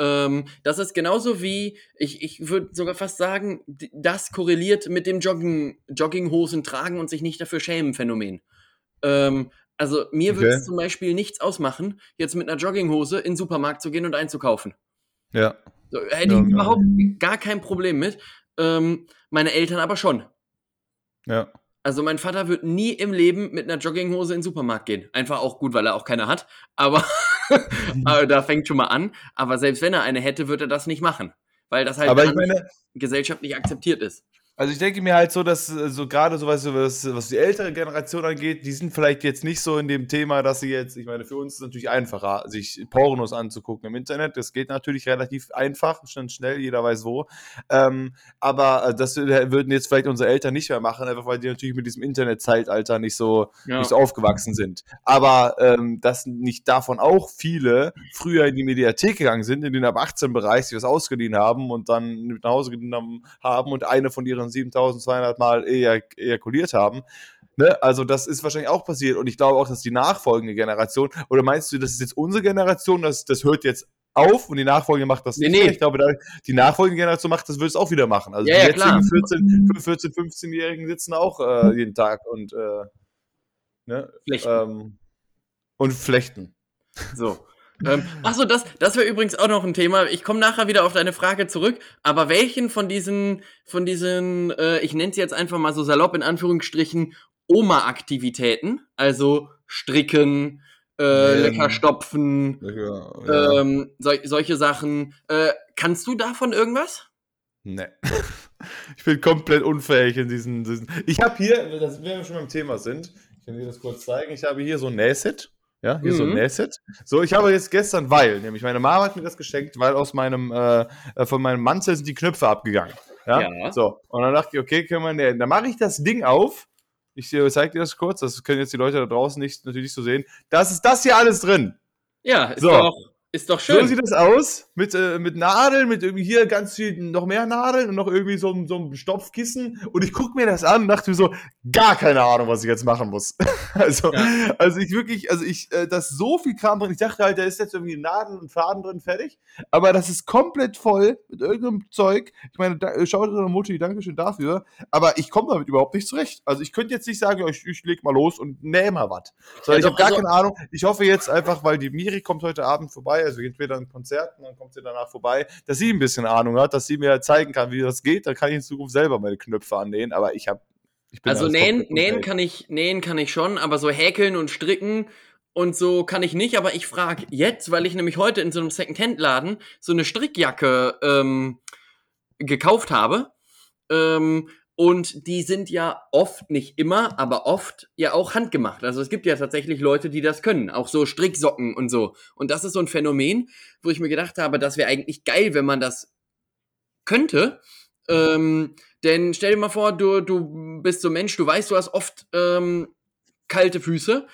Ähm, das ist genauso wie, ich, ich würde sogar fast sagen, das korreliert mit dem Jogging, Jogginghosen tragen und sich nicht dafür schämen Phänomen. Ähm, also mir okay. würde es zum Beispiel nichts ausmachen, jetzt mit einer Jogginghose in den Supermarkt zu gehen und einzukaufen. Ja. So, hätte ich ja, überhaupt ja. gar kein Problem mit. Ähm, meine Eltern aber schon. Ja. Also mein Vater wird nie im Leben mit einer Jogginghose in den Supermarkt gehen. Einfach auch gut, weil er auch keine hat. Aber, aber da fängt schon mal an. Aber selbst wenn er eine hätte, würde er das nicht machen. Weil das halt meine, gesellschaftlich akzeptiert ist. Also ich denke mir halt so, dass äh, so gerade so was, was die ältere Generation angeht, die sind vielleicht jetzt nicht so in dem Thema, dass sie jetzt, ich meine, für uns ist es natürlich einfacher, sich Pornos anzugucken im Internet. Das geht natürlich relativ einfach, schon schnell, jeder weiß wo. Ähm, aber äh, das würden jetzt vielleicht unsere Eltern nicht mehr machen, einfach weil die natürlich mit diesem Internetzeitalter nicht so, ja. nicht so aufgewachsen sind. Aber ähm, dass nicht davon auch viele früher in die Mediathek gegangen sind, in den ab 18 Bereich, die was ausgeliehen haben und dann mit nach Hause genommen haben und eine von ihren 7200 Mal ejakuliert haben. Ne? Also das ist wahrscheinlich auch passiert und ich glaube auch, dass die nachfolgende Generation, oder meinst du, das ist jetzt unsere Generation, das, das hört jetzt auf und die Nachfolge macht das nee, nicht. Nee. Ich glaube, die nachfolgende Generation macht das, wird es auch wieder machen. Also ja, die ja, jetzigen 14, 14, 15-Jährigen sitzen auch äh, jeden Tag und äh, ne? Flechten. Ähm, und flechten. So. Ähm, Achso, das, das wäre übrigens auch noch ein Thema. Ich komme nachher wieder auf deine Frage zurück. Aber welchen von diesen, von diesen, äh, ich nenne es jetzt einfach mal so salopp in Anführungsstrichen, Oma-Aktivitäten, also Stricken, äh, ähm, lecker stopfen, ja, ja. Ähm, so, solche Sachen. Äh, kannst du davon irgendwas? Nee. ich bin komplett unfähig in diesen. diesen ich habe hier, das, wenn wir schon beim Thema sind, ich kann dir das kurz zeigen, ich habe hier so ein Nähset. Ja, hier mhm. so ein mhm. Nähset. So, ich habe jetzt gestern, weil, nämlich meine Mama hat mir das geschenkt, weil aus meinem, äh, von meinem Mantel sind die Knöpfe abgegangen. Ja? ja. So, und dann dachte ich, okay, können wir nähen. Dann mache ich das Ding auf Ich zeige dir das kurz, das können jetzt die Leute da draußen nicht, natürlich nicht so sehen. Das ist das hier alles drin. Ja, ist, so. doch, ist doch schön. So sieht das aus. Mit, äh, mit Nadeln, mit irgendwie hier ganz viel, noch mehr Nadeln und noch irgendwie so, so ein Stopfkissen. Und ich gucke mir das an und dachte mir so, gar keine Ahnung, was ich jetzt machen muss. also, ja. also ich wirklich, also ich, äh, da ist so viel Kram drin. Ich dachte halt, da ist jetzt irgendwie Nadeln und Faden drin, fertig. Aber das ist komplett voll mit irgendeinem Zeug. Ich meine, da, äh, schaut deine Mutti, Dankeschön dafür. Aber ich komme damit überhaupt nicht zurecht. Also ich könnte jetzt nicht sagen, ich, ich leg mal los und nähe mal was. Sondern ja, ich habe gar also, keine Ahnung. Ich hoffe jetzt einfach, weil die Miri kommt heute Abend vorbei, also entweder ein Konzert und dann kommt sie danach vorbei, dass sie ein bisschen Ahnung hat, dass sie mir zeigen kann, wie das geht. Dann kann ich in Zukunft selber meine Knöpfe annähen. Aber ich habe also nähen, nähen kann ich, nähen kann ich schon, aber so häkeln und stricken und so kann ich nicht, aber ich frage jetzt, weil ich nämlich heute in so einem Second-Hand-Laden so eine Strickjacke ähm, gekauft habe. Ähm, und die sind ja oft, nicht immer, aber oft ja auch handgemacht. Also es gibt ja tatsächlich Leute, die das können. Auch so Stricksocken und so. Und das ist so ein Phänomen, wo ich mir gedacht habe, das wäre eigentlich geil, wenn man das könnte. Ähm, denn stell dir mal vor, du, du bist so Mensch, du weißt, du hast oft ähm, kalte Füße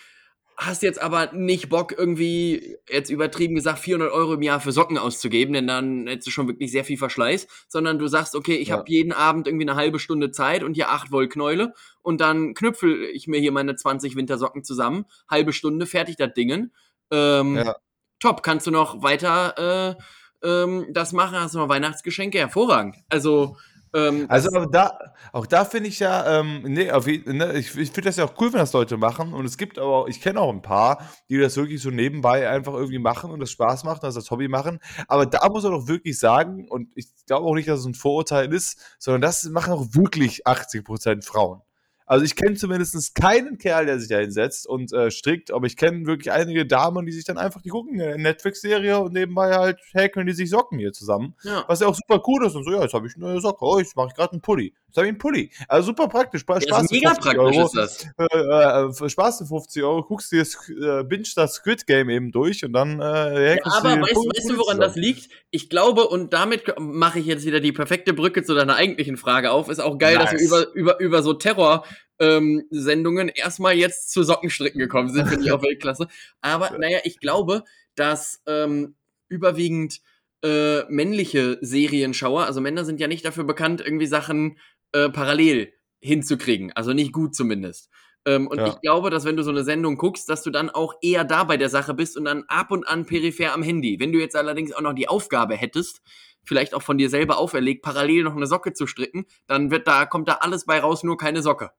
hast jetzt aber nicht Bock, irgendwie, jetzt übertrieben gesagt, 400 Euro im Jahr für Socken auszugeben, denn dann hättest du schon wirklich sehr viel Verschleiß, sondern du sagst, okay, ich ja. habe jeden Abend irgendwie eine halbe Stunde Zeit und hier 8 Volt Knäule und dann knüpfel ich mir hier meine 20 Wintersocken zusammen, halbe Stunde, fertig das Dingen. Ähm, ja. Top, kannst du noch weiter äh, ähm, das machen, hast du noch Weihnachtsgeschenke, hervorragend. Also, ähm, also aber da, auch da finde ich ja, ähm, nee, auf, ne, ich, ich finde das ja auch cool, wenn das Leute machen. Und es gibt aber, ich kenne auch ein paar, die das wirklich so nebenbei einfach irgendwie machen und das Spaß macht, das als Hobby machen. Aber da muss man doch wirklich sagen, und ich glaube auch nicht, dass es ein Vorurteil ist, sondern das machen auch wirklich 80% Frauen. Also ich kenne zumindest keinen Kerl, der sich da hinsetzt und äh, strickt, aber ich kenne wirklich einige Damen, die sich dann einfach, die gucken eine Netflix-Serie und nebenbei halt häkeln die sich Socken hier zusammen. Ja. Was ja auch super cool ist und so, ja, jetzt habe ich eine Socke, oh, jetzt mache ich gerade einen Pulli. Jetzt habe ich einen Pulli. Also super praktisch. Spaß ja, ist mega praktisch Euro. ist das. Äh, äh, Spaß für 50 Euro, guckst dir das, äh, binge das Squid Game eben durch und dann äh, ja, Aber weißt, weißt du, woran das liegt? Ich glaube, und damit mache ich jetzt wieder die perfekte Brücke zu deiner eigentlichen Frage auf, ist auch geil, nice. dass wir über, über, über so Terror ähm, Sendungen erstmal jetzt zu Sockenstricken gekommen sind, finde ich auch Weltklasse. Aber naja, ich glaube, dass ähm, überwiegend äh, männliche Serienschauer, also Männer sind ja nicht dafür bekannt, irgendwie Sachen äh, parallel hinzukriegen, also nicht gut zumindest. Ähm, und ja. ich glaube, dass wenn du so eine Sendung guckst, dass du dann auch eher da bei der Sache bist und dann ab und an peripher am Handy. Wenn du jetzt allerdings auch noch die Aufgabe hättest, vielleicht auch von dir selber auferlegt, parallel noch eine Socke zu stricken, dann wird da, kommt da alles bei raus, nur keine Socke.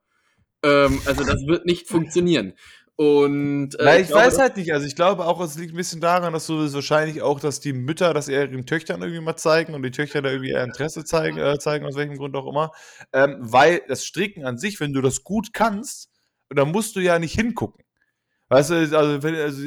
Ähm, also das wird nicht funktionieren. Und äh, Nein, ich, ich glaube, weiß halt nicht. Also ich glaube auch, es liegt ein bisschen daran, dass so wahrscheinlich auch, dass die Mütter das eher ihren Töchtern irgendwie mal zeigen und die Töchter da irgendwie eher Interesse zeigen, äh, zeigen aus welchem Grund auch immer. Ähm, weil das Stricken an sich, wenn du das gut kannst, dann musst du ja nicht hingucken. Weißt du, also, wenn, also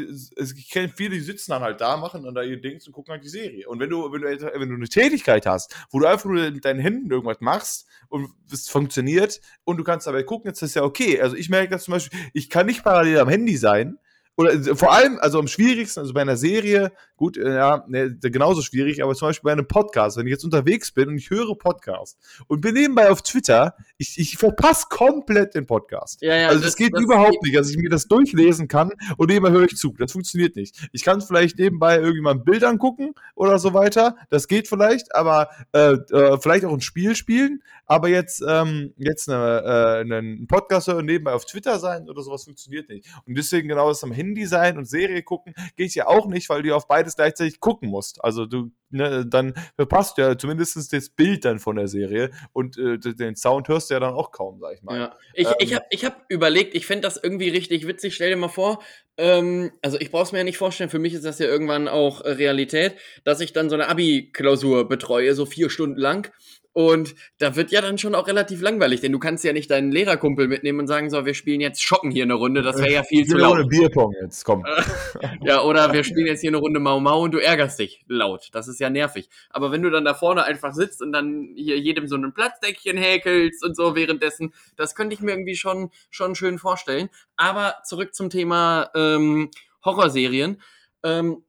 ich kenne viele, die sitzen dann halt da, machen dann da ihr Ding und gucken halt die Serie. Und wenn du, wenn du, wenn du eine Tätigkeit hast, wo du einfach nur mit deinen Händen irgendwas machst und es funktioniert und du kannst dabei gucken, jetzt ist ja okay. Also ich merke das zum Beispiel, ich kann nicht parallel am Handy sein oder äh, vor allem, also am schwierigsten, also bei einer Serie, gut, äh, ja, ne, genauso schwierig, aber zum Beispiel bei einem Podcast, wenn ich jetzt unterwegs bin und ich höre Podcast und bin nebenbei auf Twitter, ich, ich verpasse komplett den Podcast. Ja, ja, also das, das geht das überhaupt geht. nicht, dass ich mir das durchlesen kann und nebenbei höre ich zu. Das funktioniert nicht. Ich kann vielleicht nebenbei irgendwie mal ein Bild angucken oder so weiter. Das geht vielleicht, aber äh, äh, vielleicht auch ein Spiel spielen. Aber jetzt, ähm, jetzt eine, äh, einen Podcast hören, nebenbei auf Twitter sein oder sowas funktioniert nicht. Und deswegen genau das am Handy sein und Serie gucken geht ja auch nicht, weil du auf beides gleichzeitig gucken musst. Also du ne, dann verpasst du ja zumindest das Bild dann von der Serie und äh, den Sound hörst du ja dann auch kaum, sag ich mal. Ja. Ich, ähm, ich habe ich hab überlegt, ich fände das irgendwie richtig witzig. Stell dir mal vor, ähm, also ich brauch's mir ja nicht vorstellen, für mich ist das ja irgendwann auch äh, Realität, dass ich dann so eine Abi-Klausur betreue, so vier Stunden lang und da wird ja dann schon auch relativ langweilig, denn du kannst ja nicht deinen Lehrerkumpel mitnehmen und sagen, so, wir spielen jetzt Schocken hier eine Runde, das wäre ja viel zu laut. Ohne Bierpong jetzt, komm. ja, oder wir spielen jetzt hier eine Runde Mau Mau und du ärgerst dich laut. Das ist ja nervig. Aber wenn du dann da vorne einfach sitzt und dann hier jedem so ein Platzdeckchen häkelst und so währenddessen, das könnte ich mir irgendwie schon, schon schön vorstellen. Aber zurück zum Thema ähm, Horrorserien. Ähm,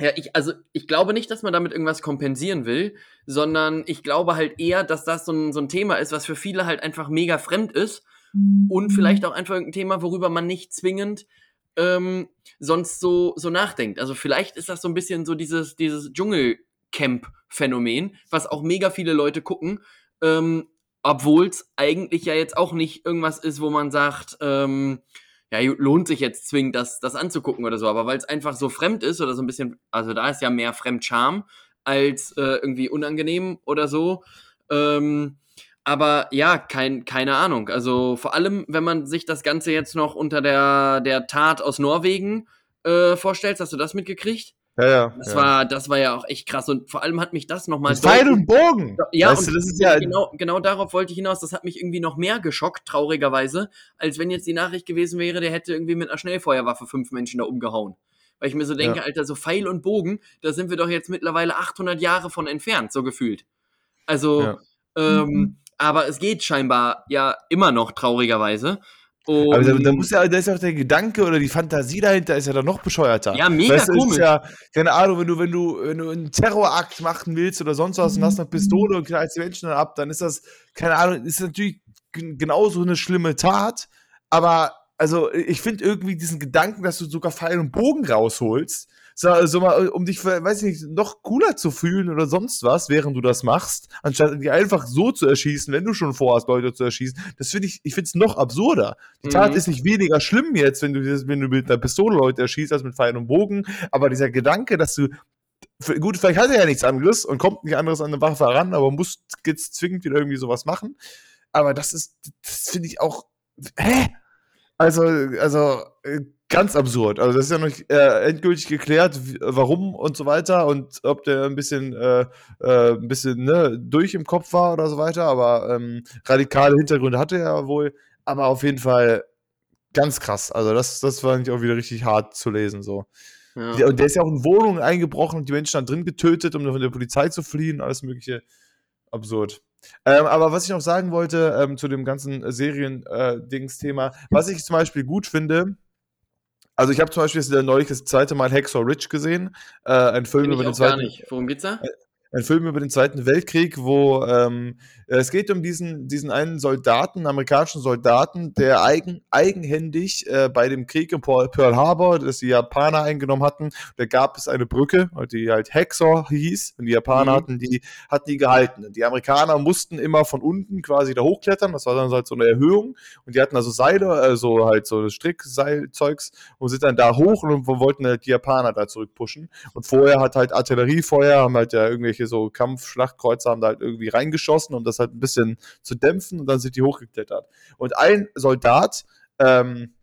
ja, ich, also ich glaube nicht, dass man damit irgendwas kompensieren will, sondern ich glaube halt eher, dass das so ein, so ein Thema ist, was für viele halt einfach mega fremd ist und vielleicht auch einfach ein Thema, worüber man nicht zwingend ähm, sonst so, so nachdenkt. Also vielleicht ist das so ein bisschen so dieses, dieses Dschungelcamp-Phänomen, was auch mega viele Leute gucken, ähm, obwohl es eigentlich ja jetzt auch nicht irgendwas ist, wo man sagt, ähm, ja, lohnt sich jetzt zwingend, das, das anzugucken oder so, aber weil es einfach so fremd ist oder so ein bisschen, also da ist ja mehr Fremdscham als äh, irgendwie unangenehm oder so. Ähm, aber ja, kein, keine Ahnung. Also vor allem, wenn man sich das Ganze jetzt noch unter der, der Tat aus Norwegen äh, vorstellt, hast du das mitgekriegt? Ja, ja. Das, ja. War, das war ja auch echt krass und vor allem hat mich das nochmal. Pfeil und Bogen! Ja, weißt und du, das ist ja genau, genau darauf wollte ich hinaus. Das hat mich irgendwie noch mehr geschockt, traurigerweise, als wenn jetzt die Nachricht gewesen wäre, der hätte irgendwie mit einer Schnellfeuerwaffe fünf Menschen da umgehauen. Weil ich mir so denke, ja. Alter, so Pfeil und Bogen, da sind wir doch jetzt mittlerweile 800 Jahre von entfernt, so gefühlt. Also, ja. ähm, mhm aber es geht scheinbar ja immer noch traurigerweise. Und aber da, da, muss ja, da ist ja auch der Gedanke oder die Fantasie dahinter ist ja dann noch bescheuerter. Ja, mega weißt, komisch. Ja, keine Ahnung, wenn du, wenn du, wenn du einen Terrorakt machen willst oder sonst was und hast eine Pistole und knallst die Menschen dann ab, dann ist das, keine Ahnung, ist natürlich genauso eine schlimme Tat. Aber also ich finde irgendwie diesen Gedanken, dass du sogar Pfeil und Bogen rausholst, so, so mal, um dich, weiß ich nicht, noch cooler zu fühlen oder sonst was, während du das machst, anstatt dich einfach so zu erschießen, wenn du schon vorhast, Leute zu erschießen. Das finde ich, ich finde es noch absurder. Die Tat mhm. ist nicht weniger schlimm jetzt, wenn du, wenn du mit einer Pistole Leute erschießt, als mit Pfeil und Bogen, aber dieser Gedanke, dass du gut, vielleicht hat er ja nichts anderes und kommt nicht anderes an eine Waffe heran, aber muss jetzt zwingend wieder irgendwie sowas machen. Aber das ist, das finde ich auch, hä? Also, also, äh, ganz absurd. Also das ist ja noch nicht äh, endgültig geklärt, warum und so weiter und ob der ein bisschen, äh, äh, ein bisschen ne, durch im Kopf war oder so weiter. Aber ähm, radikale Hintergründe hatte er wohl. Aber auf jeden Fall ganz krass. Also das, das fand ich auch wieder richtig hart zu lesen so. Ja. Und der ist ja auch in Wohnungen eingebrochen und die Menschen dann drin getötet, um von der Polizei zu fliehen, alles mögliche. Absurd. Ähm, aber was ich noch sagen wollte ähm, zu dem ganzen Serien-Dings-Thema, äh, was ich zum Beispiel gut finde, also ich habe zum Beispiel jetzt neulich das zweite Mal Hacksaw Rich gesehen, äh, ein Film über den zweiten. Gar nicht. Worum geht's da? Äh, ein Film über den Zweiten Weltkrieg, wo ähm, es geht um diesen, diesen einen Soldaten, amerikanischen Soldaten, der eigen, eigenhändig äh, bei dem Krieg in Pearl Harbor, das die Japaner eingenommen hatten, da gab es eine Brücke, die halt Hacksaw hieß, und die Japaner mhm. hatten die, hatten die gehalten. Die Amerikaner mussten immer von unten quasi da hochklettern, das war dann halt so eine Erhöhung, und die hatten also Seile, also halt so Strickseilzeugs, und sind dann da hoch und wollten halt die Japaner da zurückpushen. Und vorher hat halt Artilleriefeuer, haben halt ja irgendwelche so Kampfschlachtkreuzer haben da halt irgendwie reingeschossen, um das halt ein bisschen zu dämpfen und dann sind die hochgeklettert. Und ein Soldat, ähm,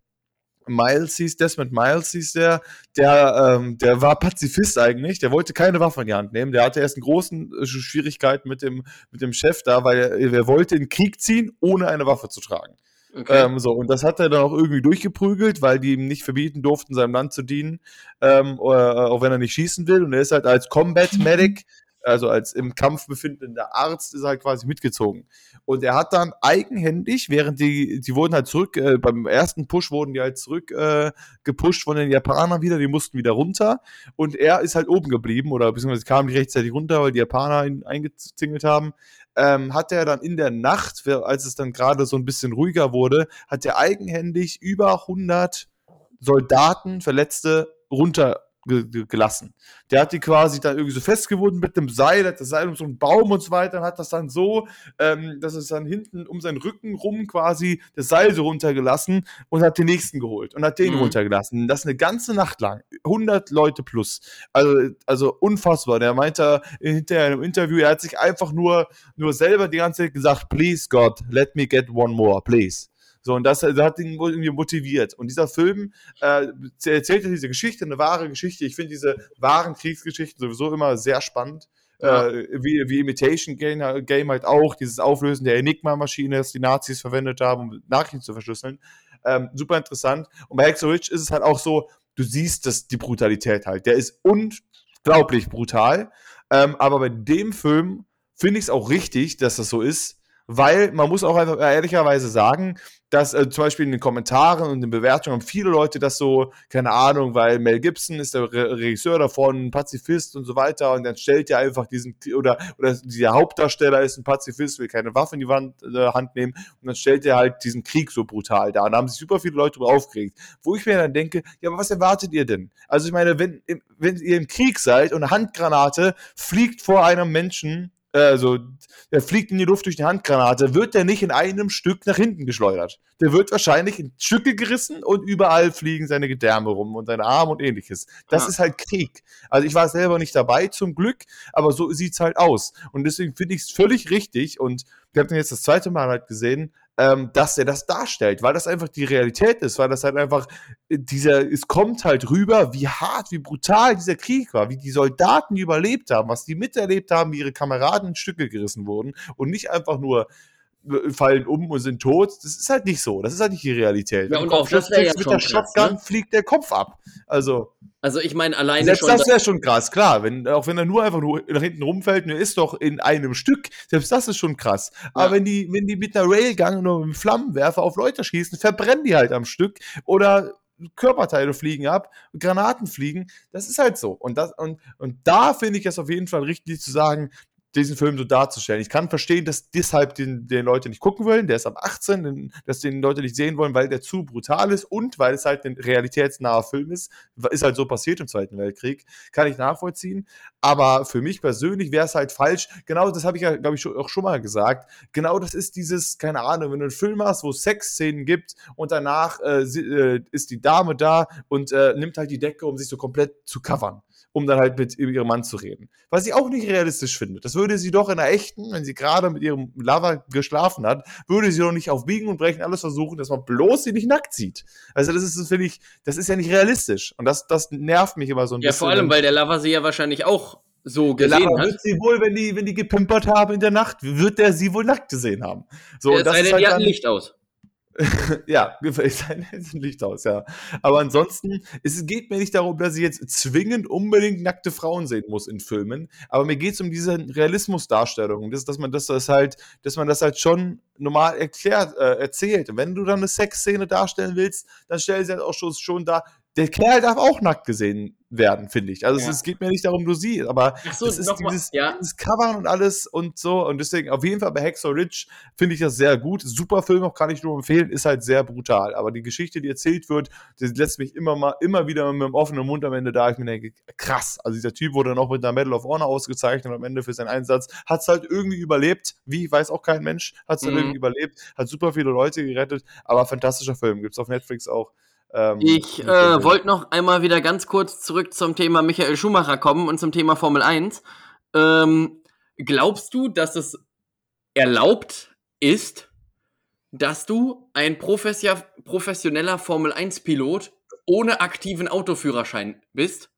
Miles hieß, Desmond Miles hieß der, der, ähm, der war Pazifist eigentlich, der wollte keine Waffe in die Hand nehmen, der hatte erst eine großen äh, Schwierigkeiten mit dem, mit dem Chef da, weil er, er wollte in den Krieg ziehen, ohne eine Waffe zu tragen. Okay. Ähm, so, und das hat er dann auch irgendwie durchgeprügelt, weil die ihm nicht verbieten durften, seinem Land zu dienen, ähm, oder, äh, auch wenn er nicht schießen will. Und er ist halt als Combat Medic also als im Kampf befindender Arzt, ist halt quasi mitgezogen. Und er hat dann eigenhändig, während die, die wurden halt zurück, äh, beim ersten Push wurden die halt zurück äh, von den Japanern wieder, die mussten wieder runter. Und er ist halt oben geblieben, oder beziehungsweise kam nicht rechtzeitig runter, weil die Japaner ihn eingezingelt haben. Ähm, hat er dann in der Nacht, als es dann gerade so ein bisschen ruhiger wurde, hat er eigenhändig über 100 Soldaten, Verletzte runter ge gelassen. Der hat die quasi dann irgendwie so festgewunden mit dem Seil, hat das Seil um so einen Baum und so weiter, und hat das dann so, ähm, dass es dann hinten um seinen Rücken rum quasi das Seil so runtergelassen und hat den nächsten geholt und hat den mhm. runtergelassen. Das eine ganze Nacht lang. 100 Leute plus. Also, also unfassbar. Der meinte hinterher im Interview, er hat sich einfach nur, nur selber die ganze Zeit gesagt, please God, let me get one more, please. So, und das, das hat ihn irgendwie motiviert. Und dieser Film äh, erzählt diese Geschichte, eine wahre Geschichte. Ich finde diese wahren Kriegsgeschichten sowieso immer sehr spannend. Ja. Äh, wie, wie Imitation Game, Game halt auch, dieses Auflösen der Enigma-Maschine, das die Nazis verwendet haben, um Nachrichten zu verschlüsseln. Ähm, super interessant. Und bei Hexo Rich ist es halt auch so, du siehst das, die Brutalität halt. Der ist unglaublich brutal. Ähm, aber bei dem Film finde ich es auch richtig, dass das so ist, weil man muss auch einfach ehrlicherweise sagen, dass äh, zum Beispiel in den Kommentaren und in den Bewertungen haben viele Leute das so, keine Ahnung, weil Mel Gibson ist der Re Regisseur davon, Pazifist und so weiter und dann stellt er einfach diesen, oder, oder der Hauptdarsteller ist ein Pazifist, will keine Waffe in die Wand, äh, Hand nehmen und dann stellt er halt diesen Krieg so brutal da und da haben sich super viele Leute darüber aufgeregt, wo ich mir dann denke, ja, aber was erwartet ihr denn? Also ich meine, wenn, wenn ihr im Krieg seid und eine Handgranate fliegt vor einem Menschen, also der fliegt in die Luft durch die Handgranate, wird der nicht in einem Stück nach hinten geschleudert. Der wird wahrscheinlich in Stücke gerissen und überall fliegen seine Gedärme rum und seine Arme und ähnliches. Das ja. ist halt Krieg. Also ich war selber nicht dabei, zum Glück, aber so sieht's halt aus. Und deswegen finde ich es völlig richtig und wir haben den jetzt das zweite Mal halt gesehen, ähm, dass er das darstellt, weil das einfach die Realität ist, weil das halt einfach äh, dieser, es kommt halt rüber, wie hart, wie brutal dieser Krieg war, wie die Soldaten überlebt haben, was die miterlebt haben, wie ihre Kameraden in Stücke gerissen wurden und nicht einfach nur fallen um und sind tot. Das ist halt nicht so. Das ist halt nicht die Realität. Ja, und auch das wäre ja mit der Shotgun ne? fliegt der Kopf ab. Also. Also ich meine alleine selbst schon. das wäre schon krass, klar. Wenn, auch wenn er nur einfach nur nach hinten rumfällt er ist doch in einem Stück, selbst das ist schon krass. Ja. Aber wenn die, wenn die mit einer Railgun oder mit einem Flammenwerfer auf Leute schießen, verbrennen die halt am Stück oder Körperteile fliegen ab, Granaten fliegen, das ist halt so. Und, das, und, und da finde ich es auf jeden Fall richtig zu sagen, diesen Film so darzustellen. Ich kann verstehen, dass deshalb den, den Leute nicht gucken wollen. Der ist ab 18, dass den Leute nicht sehen wollen, weil der zu brutal ist und weil es halt ein realitätsnaher Film ist. Ist halt so passiert im Zweiten Weltkrieg. Kann ich nachvollziehen. Aber für mich persönlich wäre es halt falsch. Genau das habe ich ja, glaube ich, auch schon mal gesagt. Genau das ist dieses, keine Ahnung, wenn du einen Film hast, wo es Sexszenen gibt und danach äh, äh, ist die Dame da und äh, nimmt halt die Decke, um sich so komplett zu covern um dann halt mit ihrem Mann zu reden. Was ich auch nicht realistisch finde. Das würde sie doch in der echten, wenn sie gerade mit ihrem Lover geschlafen hat, würde sie doch nicht auf Biegen und Brechen alles versuchen, dass man bloß sie nicht nackt sieht. Also das ist, finde ich, das ist ja nicht realistisch. Und das, das nervt mich immer so ein ja, bisschen. Ja, vor allem, weil der Lover sie ja wahrscheinlich auch so gesehen der Lover hat. Wird sie wohl, wenn die, wenn die gepimpert haben in der Nacht, wird der sie wohl nackt gesehen haben. So, ja, das sei denn, halt die hatten Licht aus. ja, sein Licht aus, ja. Aber ansonsten, es geht mir nicht darum, dass ich jetzt zwingend unbedingt nackte Frauen sehen muss in Filmen, aber mir geht es um diese Realismusdarstellung, das, dass man das, das halt, dass man das halt schon normal erklärt, äh, erzählt. Und wenn du dann eine Sexszene darstellen willst, dann stell sie halt auch schon, schon da, der Kerl darf auch nackt gesehen werden, finde ich. Also ja. es, es, geht mir nicht darum, du siehst, aber so, es ist dieses, mal, ja. dieses Covern und alles und so. Und deswegen auf jeden Fall bei Hexor Ridge finde ich das sehr gut. Super Film, auch kann ich nur empfehlen, ist halt sehr brutal. Aber die Geschichte, die erzählt wird, die lässt mich immer mal, immer wieder mit einem offenen Mund am Ende da. Ich mir denke, krass. Also dieser Typ wurde dann auch mit einer Medal of Honor ausgezeichnet am Ende für seinen Einsatz. Hat es halt irgendwie überlebt. Wie, weiß auch kein Mensch. Hat es mhm. irgendwie überlebt. Hat super viele Leute gerettet. Aber fantastischer Film. Gibt es auf Netflix auch. Ähm, ich äh, wollte noch einmal wieder ganz kurz zurück zum Thema Michael Schumacher kommen und zum Thema Formel 1. Ähm, glaubst du, dass es erlaubt ist, dass du ein professioneller Formel 1-Pilot ohne aktiven Autoführerschein bist?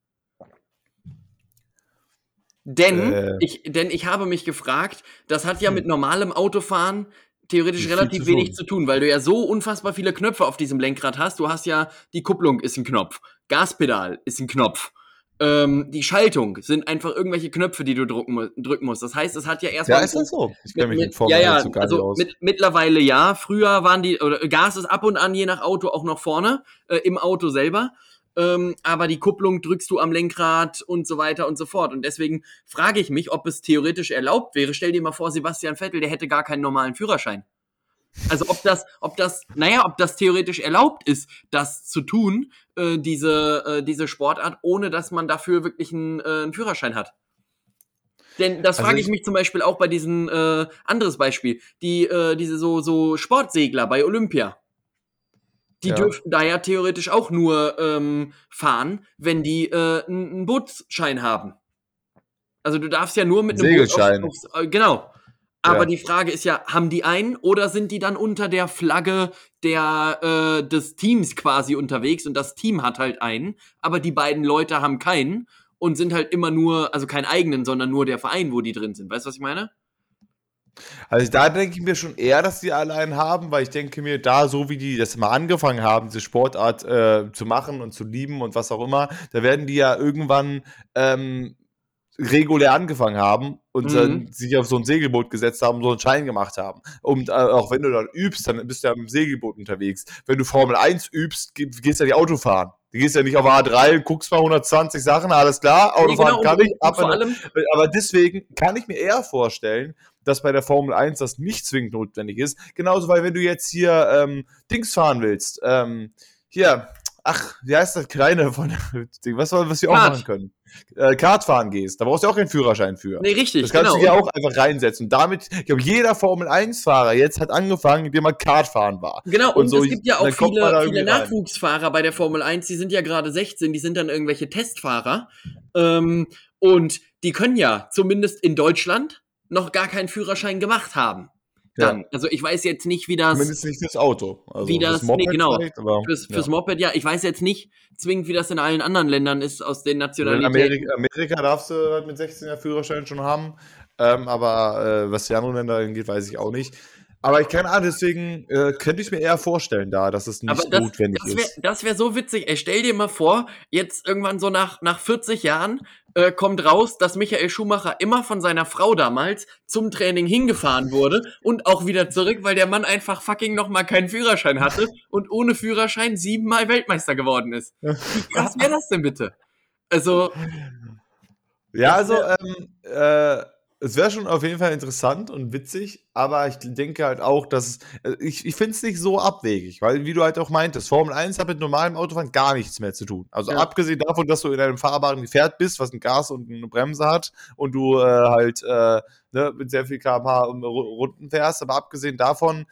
Denn, äh. ich, denn ich habe mich gefragt, das hat ja hm. mit normalem Autofahren theoretisch relativ wenig zu tun, weil du ja so unfassbar viele Knöpfe auf diesem Lenkrad hast. Du hast ja die Kupplung ist ein Knopf, Gaspedal ist ein Knopf. Ähm, die Schaltung sind einfach irgendwelche Knöpfe, die du drücken, drücken musst. Das heißt, es hat ja erstmal. Ja, ist das so? Ich kenne mich mit, mit Ja, ja, also aus. Mit, mittlerweile ja. Früher waren die, oder Gas ist ab und an je nach Auto auch noch vorne, äh, im Auto selber ähm, aber die Kupplung drückst du am Lenkrad und so weiter und so fort. Und deswegen frage ich mich, ob es theoretisch erlaubt wäre. Stell dir mal vor, Sebastian Vettel, der hätte gar keinen normalen Führerschein. Also ob das, ob das, naja, ob das theoretisch erlaubt ist, das zu tun, äh, diese, äh, diese Sportart, ohne dass man dafür wirklich einen, äh, einen Führerschein hat. Denn das also frage ich, ich mich zum Beispiel auch bei diesen äh, anderes Beispiel, die äh, diese so so Sportsegler bei Olympia. Die ja. dürften da ja theoretisch auch nur ähm, fahren, wenn die äh, einen Bootsschein haben. Also du darfst ja nur mit einem Segelschein. Boot aufs, aufs, äh, genau. Aber ja. die Frage ist ja, haben die einen oder sind die dann unter der Flagge der, äh, des Teams quasi unterwegs und das Team hat halt einen, aber die beiden Leute haben keinen und sind halt immer nur, also keinen eigenen, sondern nur der Verein, wo die drin sind. Weißt du, was ich meine? Also da denke ich mir schon eher, dass die allein haben, weil ich denke mir, da, so wie die das mal angefangen haben, diese Sportart äh, zu machen und zu lieben und was auch immer, da werden die ja irgendwann ähm, regulär angefangen haben und mhm. sich auf so ein Segelboot gesetzt haben, so einen Schein gemacht haben. Und äh, auch wenn du dann übst, dann bist du ja dem Segelboot unterwegs. Wenn du Formel 1 übst, gehst du ja die Auto fahren. Du gehst ja nicht auf A3, guckst mal 120 Sachen, alles klar, Autofahren nee, genau, kann ich. Aber, aber deswegen kann ich mir eher vorstellen, dass bei der Formel 1 das nicht zwingend notwendig ist. Genauso, weil wenn du jetzt hier ähm, Dings fahren willst, ähm, hier, ach, wie heißt das kleine von was, was wir auch machen können? Äh, Kart fahren gehst, da brauchst du auch keinen Führerschein für. Nee, richtig. Das kannst genau. du dir auch einfach reinsetzen. Und damit, ich glaube, jeder Formel-1-Fahrer jetzt hat angefangen, indem er Kart fahren war. Genau, und, und so, es gibt ja auch viele, viele Nachwuchsfahrer bei der Formel 1, die sind ja gerade 16, die sind dann irgendwelche Testfahrer. Ähm, und die können ja zumindest in Deutschland noch gar keinen Führerschein gemacht haben dann. Ja. Also ich weiß jetzt nicht, wie das. Zumindest nicht fürs Auto. Also wie das, Moped nee, genau. Aber, fürs, fürs ja. Moped, ja. Ich weiß jetzt nicht zwingend, wie das in allen anderen Ländern ist, aus den Nationalitäten. In Amerika, Amerika darfst du halt mit 16 er Führerschein schon haben. Ähm, aber äh, was die anderen Länder angeht, weiß ich auch nicht. Aber ich keine Ahnung, deswegen äh, könnte ich mir eher vorstellen da, dass es nicht das, notwendig das wär, ist. Das wäre so witzig. Ey, stell dir mal vor, jetzt irgendwann so nach, nach 40 Jahren äh, kommt raus, dass Michael Schumacher immer von seiner Frau damals zum Training hingefahren wurde und auch wieder zurück, weil der Mann einfach fucking nochmal keinen Führerschein hatte und ohne Führerschein siebenmal Weltmeister geworden ist. Wie krass wäre das denn bitte? Also. Ja, also, ähm, äh, es wäre schon auf jeden Fall interessant und witzig, aber ich denke halt auch, dass es, äh, ich, ich finde es nicht so abwegig, weil, wie du halt auch meintest, Formel 1 hat mit normalem Autofahren gar nichts mehr zu tun. Also ja. abgesehen davon, dass du in einem fahrbaren Gefährt bist, was ein Gas und eine Bremse hat und du äh, halt äh, ne, mit sehr viel kmh Runden fährst, aber abgesehen davon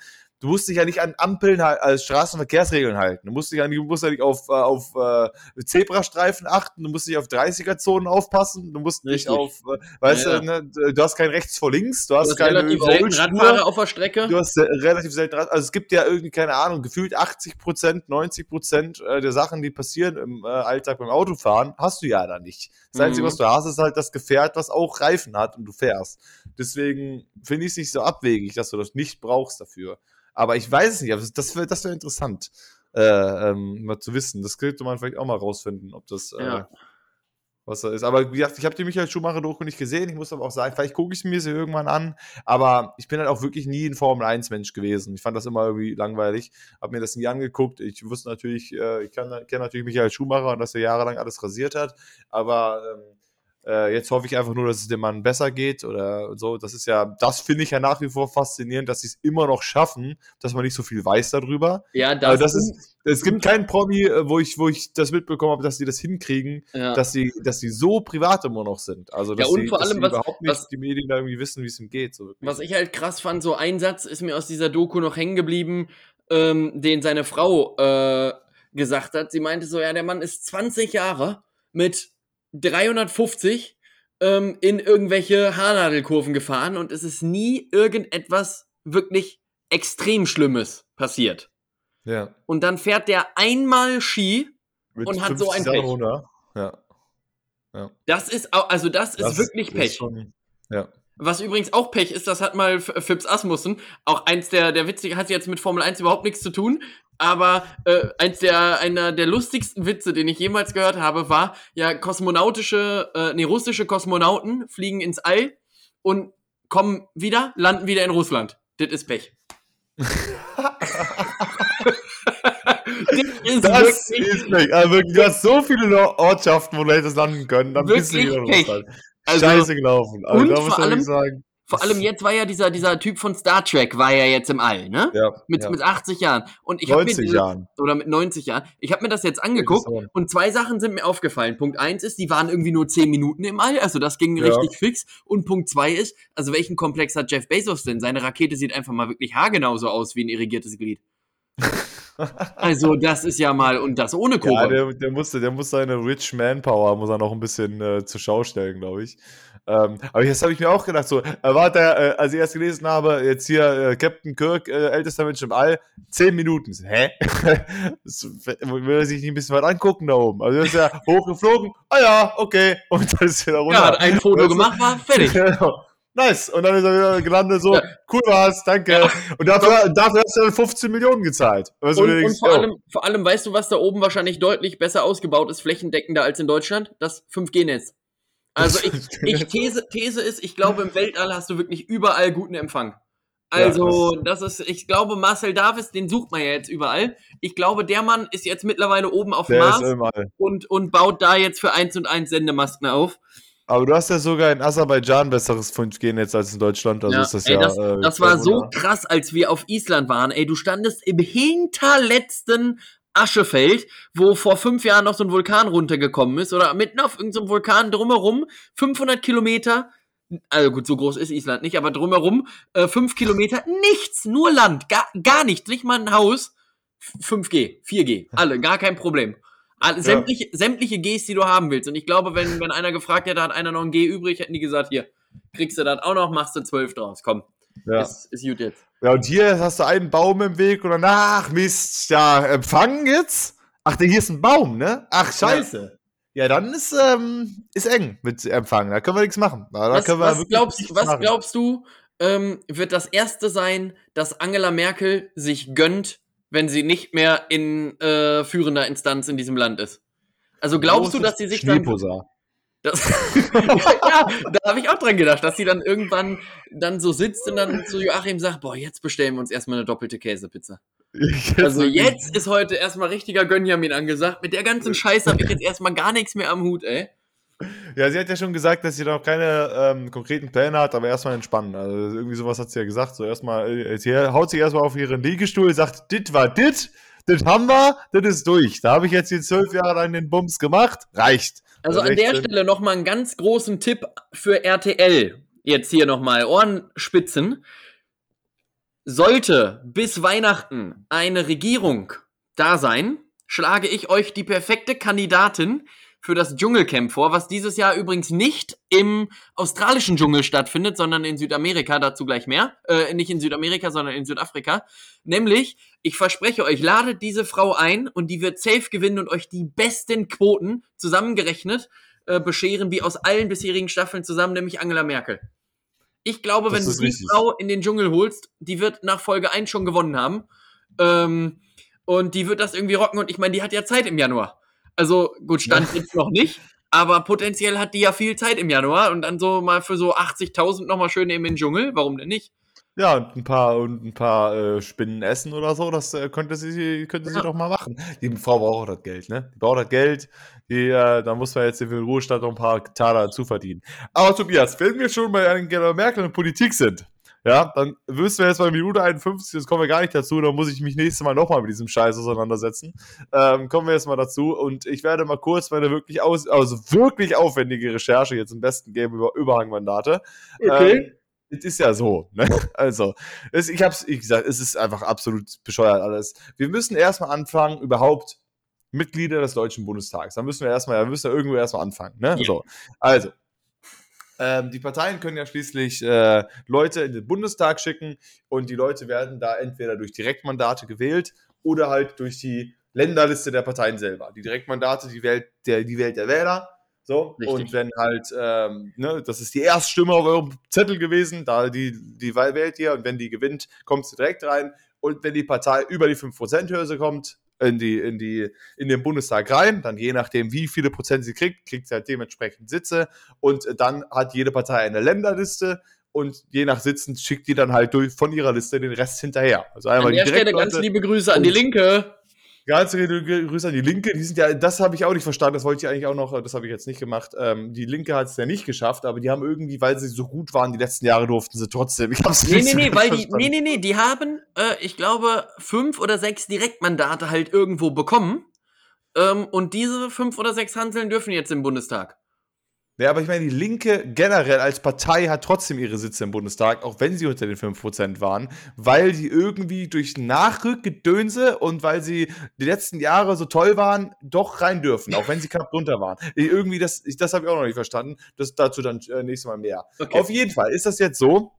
du musst dich ja nicht an Ampeln als Straßenverkehrsregeln halten. Du musst dich ja nicht, musst ja nicht auf, äh, auf äh, Zebrastreifen achten, du musst nicht auf 30er-Zonen aufpassen, du musst Richtig. nicht auf, äh, weißt ja, du, ne, du hast kein rechts vor links, du hast, du hast keine relativ selten Radfahrer auf der Strecke. Du hast äh, relativ selten Rad, also es gibt ja irgendwie, keine Ahnung, gefühlt 80 Prozent, 90 Prozent äh, der Sachen, die passieren im äh, Alltag beim Autofahren, hast du ja da nicht. Das mhm. Einzige, was du hast, ist halt das Gefährt, was auch Reifen hat und du fährst. Deswegen finde ich es nicht so abwegig, dass du das nicht brauchst dafür. Aber ich weiß es nicht, aber das wäre das wär interessant, äh, ähm, mal zu wissen. Das könnte man vielleicht auch mal rausfinden, ob das. Äh, ja. Was da ist. Aber wie gesagt, ich habe die Michael Schumacher-Doku nicht gesehen. Ich muss aber auch sagen, vielleicht gucke ich mir sie irgendwann an. Aber ich bin halt auch wirklich nie ein Formel-1-Mensch gewesen. Ich fand das immer irgendwie langweilig. Habe mir das nie angeguckt. Ich wusste natürlich, äh, ich kenne natürlich Michael Schumacher und dass er jahrelang alles rasiert hat. Aber ähm, äh, jetzt hoffe ich einfach nur, dass es dem Mann besser geht oder so. Das ist ja, das finde ich ja nach wie vor faszinierend, dass sie es immer noch schaffen, dass man nicht so viel weiß darüber. Ja, das, das ist. Es gibt keinen Promi, äh, wo ich, wo ich das mitbekommen habe, dass sie das hinkriegen, ja. dass sie, dass sie so privat immer noch sind. Also dass ja, und sie, vor allem, was, überhaupt nicht was, die Medien da irgendwie wissen, wie es ihm geht. So was ich halt krass fand, so ein Satz ist mir aus dieser Doku noch hängen geblieben, ähm, den seine Frau äh, gesagt hat. Sie meinte so, ja, der Mann ist 20 Jahre mit 350 ähm, in irgendwelche Haarnadelkurven gefahren und es ist nie irgendetwas wirklich extrem Schlimmes passiert. Ja. Und dann fährt der einmal Ski Mit und hat so ein Pech. Ja. ja. Das ist also das, das ist wirklich Pech. Ist schon, ja. Was übrigens auch Pech ist, das hat mal Phipps Asmussen, auch eins der, der witzige, hat jetzt mit Formel 1 überhaupt nichts zu tun, aber äh, eins der, einer der lustigsten Witze, den ich jemals gehört habe, war, ja, kosmonautische, äh, nee, russische Kosmonauten fliegen ins All und kommen wieder, landen wieder in Russland. Das ist Pech. das ist, das ist Pech. Also wirklich, du hast so viele Ortschaften, wo du hättest landen können, dann bist du wieder in Russland. Also, Scheiße gelaufen. Also, und da muss allem, sagen. Vor allem jetzt war ja dieser, dieser Typ von Star Trek, war ja jetzt im All, ne? Ja. Mit, ja. mit 80 Jahren. Und ich 90 mir, Jahren. Oder mit 90 Jahren. Ich habe mir das jetzt angeguckt und zwei Sachen sind mir aufgefallen. Punkt eins ist, die waren irgendwie nur 10 Minuten im All, also das ging ja. richtig fix. Und Punkt zwei ist, also welchen Komplex hat Jeff Bezos denn? Seine Rakete sieht einfach mal wirklich haargenauso aus wie ein irrigiertes Glied. also das ist ja mal, und das ohne Kohle. Ja, der, der, musste, der muss seine Rich Manpower, muss er noch ein bisschen äh, zur Schau stellen, glaube ich. Ähm, aber jetzt habe ich mir auch gedacht, so, äh, warte, äh, als ich erst gelesen habe, jetzt hier äh, Captain Kirk, äh, ältester Mensch im All, zehn Minuten. Hä? das, will er sich nicht ein bisschen weit angucken da oben? Also, er ist ja hochgeflogen. Ah ja, okay. Und dann ist er da runter. Ja, hat ein Foto gemacht, war fertig. Genau. Nice. Und dann ist er wieder gelandet, so, ja. cool war's, danke. Ja. Und dafür, dafür hast du dann 15 Millionen gezahlt. und, und denkst, vor, oh. allem, vor allem, weißt du, was da oben wahrscheinlich deutlich besser ausgebaut ist, flächendeckender als in Deutschland? Das 5G-Netz. Also ich, ich These, These ist, ich glaube, im Weltall hast du wirklich überall guten Empfang. Also, ja, das, das, ist, ich glaube, Marcel Davis, den sucht man ja jetzt überall. Ich glaube, der Mann ist jetzt mittlerweile oben auf dem Mars und, und baut da jetzt für eins und eins Sendemasken auf. Aber du hast ja sogar in Aserbaidschan besseres 5G-Netz als in Deutschland. Also ja, ist das ey, ja. Das, äh, das war so krass, als wir auf Island waren. Ey, du standest im hinterletzten Aschefeld, wo vor fünf Jahren noch so ein Vulkan runtergekommen ist oder mitten auf irgendeinem so Vulkan drumherum, 500 Kilometer, also gut, so groß ist Island nicht, aber drumherum, äh, fünf Kilometer, nichts, nur Land, gar, gar nichts, nicht mal ein Haus, 5G, 4G, alle, gar kein Problem. Alle, sämtliche, ja. sämtliche Gs, die du haben willst. Und ich glaube, wenn, wenn einer gefragt hätte, hat einer noch ein G übrig, hätten die gesagt, hier, kriegst du das auch noch, machst du zwölf draus, komm. Ja. Ist, ist gut jetzt. Ja, und hier hast du einen Baum im Weg und danach, Mist, ja, empfangen jetzt? Ach, hier ist ein Baum, ne? Ach, scheiße. Ja, dann ist, ähm, ist eng mit Empfang. Da können wir nichts machen. Da was, was, glaubst, was glaubst du, ähm, wird das erste sein, dass Angela Merkel sich gönnt, wenn sie nicht mehr in äh, führender Instanz in diesem Land ist? Also glaubst du, dass sie sich dann. Das, ja, da habe ich auch dran gedacht, dass sie dann irgendwann dann so sitzt und dann zu Joachim sagt, boah, jetzt bestellen wir uns erstmal eine doppelte Käsepizza. Also jetzt ist heute erstmal richtiger Gönjamin angesagt. Mit der ganzen Scheiße habe ich jetzt erstmal gar nichts mehr am Hut, ey. Ja, sie hat ja schon gesagt, dass sie noch keine ähm, konkreten Pläne hat, aber erstmal entspannen. Also irgendwie sowas hat sie ja gesagt. So erstmal, äh, sie haut sich erstmal auf ihren Liegestuhl, sagt, dit war dit, dit haben wir, das ist durch. Da habe ich jetzt die zwölf Jahre lang den Bums gemacht, reicht. Also an der Stelle nochmal einen ganz großen Tipp für RTL. Jetzt hier nochmal Ohrenspitzen. Sollte bis Weihnachten eine Regierung da sein, schlage ich euch die perfekte Kandidatin für das Dschungelcamp vor, was dieses Jahr übrigens nicht im australischen Dschungel stattfindet, sondern in Südamerika, dazu gleich mehr. Äh, nicht in Südamerika, sondern in Südafrika. Nämlich, ich verspreche euch, ladet diese Frau ein und die wird safe gewinnen und euch die besten Quoten zusammengerechnet äh, bescheren, wie aus allen bisherigen Staffeln zusammen, nämlich Angela Merkel. Ich glaube, das wenn du die richtig. Frau in den Dschungel holst, die wird nach Folge 1 schon gewonnen haben. Ähm, und die wird das irgendwie rocken und ich meine, die hat ja Zeit im Januar. Also gut, stand ja. jetzt noch nicht, aber potenziell hat die ja viel Zeit im Januar und dann so mal für so 80.000 nochmal schön eben in den Dschungel, warum denn nicht? Ja, und ein paar und ein paar äh, Spinnen essen oder so, das äh, könnte sie könnte sie ja. doch mal machen. Die Frau braucht das Geld, ne? Die braucht das Geld, die, äh, da muss man jetzt für den Ruhestand noch ein paar Taler dazu verdienen. Aber Tobias, wenn wir schon bei Angela Merkel und Politik sind, ja, dann wüssten wir jetzt bei Minute 51, das kommen wir gar nicht dazu, dann muss ich mich nächstes Mal nochmal mit diesem Scheiß auseinandersetzen. Ähm, kommen wir jetzt mal dazu und ich werde mal kurz meine wirklich aus, also wirklich aufwendige Recherche jetzt im besten Game über Überhangmandate. Okay. Ähm, es ist ja so, ne? Also, es, ich hab's, wie gesagt, es ist einfach absolut bescheuert alles. Wir müssen erstmal anfangen, überhaupt Mitglieder des Deutschen Bundestags. Da müssen wir erstmal, da müssen wir irgendwo erstmal anfangen, ne? Ja. So. Also, ähm, die Parteien können ja schließlich äh, Leute in den Bundestag schicken und die Leute werden da entweder durch Direktmandate gewählt oder halt durch die Länderliste der Parteien selber. Die Direktmandate, die wählt der, die wählt der Wähler. So, Richtig. und wenn halt, ähm, ne, das ist die Erststimme auf eurem Zettel gewesen, da die, die Wahl wählt ihr und wenn die gewinnt, kommt sie direkt rein. Und wenn die Partei über die 5%-Hürde kommt, in, die, in, die, in den Bundestag rein. Dann je nachdem, wie viele Prozent sie kriegt, kriegt sie halt dementsprechend Sitze. Und dann hat jede Partei eine Länderliste und je nach Sitzen schickt die dann halt durch, von ihrer Liste den Rest hinterher. Also einmal an der Stelle ganz liebe Grüße an die Linke. Ganz Grüße an die Linke. Die sind ja, das habe ich auch nicht verstanden. Das wollte ich eigentlich auch noch, das habe ich jetzt nicht gemacht. Ähm, die Linke hat es ja nicht geschafft, aber die haben irgendwie, weil sie so gut waren, die letzten Jahre durften sie trotzdem. Ich hab's nee, nee, nee, weil die, nee, nee, nee, die haben, äh, ich glaube, fünf oder sechs Direktmandate halt irgendwo bekommen. Ähm, und diese fünf oder sechs Hanseln dürfen jetzt im Bundestag. Ja, aber ich meine, die Linke generell als Partei hat trotzdem ihre Sitze im Bundestag, auch wenn sie unter den 5% waren, weil sie irgendwie durch Nachrückgedönse und weil sie die letzten Jahre so toll waren, doch rein dürfen, auch wenn sie knapp drunter waren. Irgendwie, das, das habe ich auch noch nicht verstanden. Das dazu dann äh, nächstes Mal mehr. Okay. Auf jeden Fall ist das jetzt so,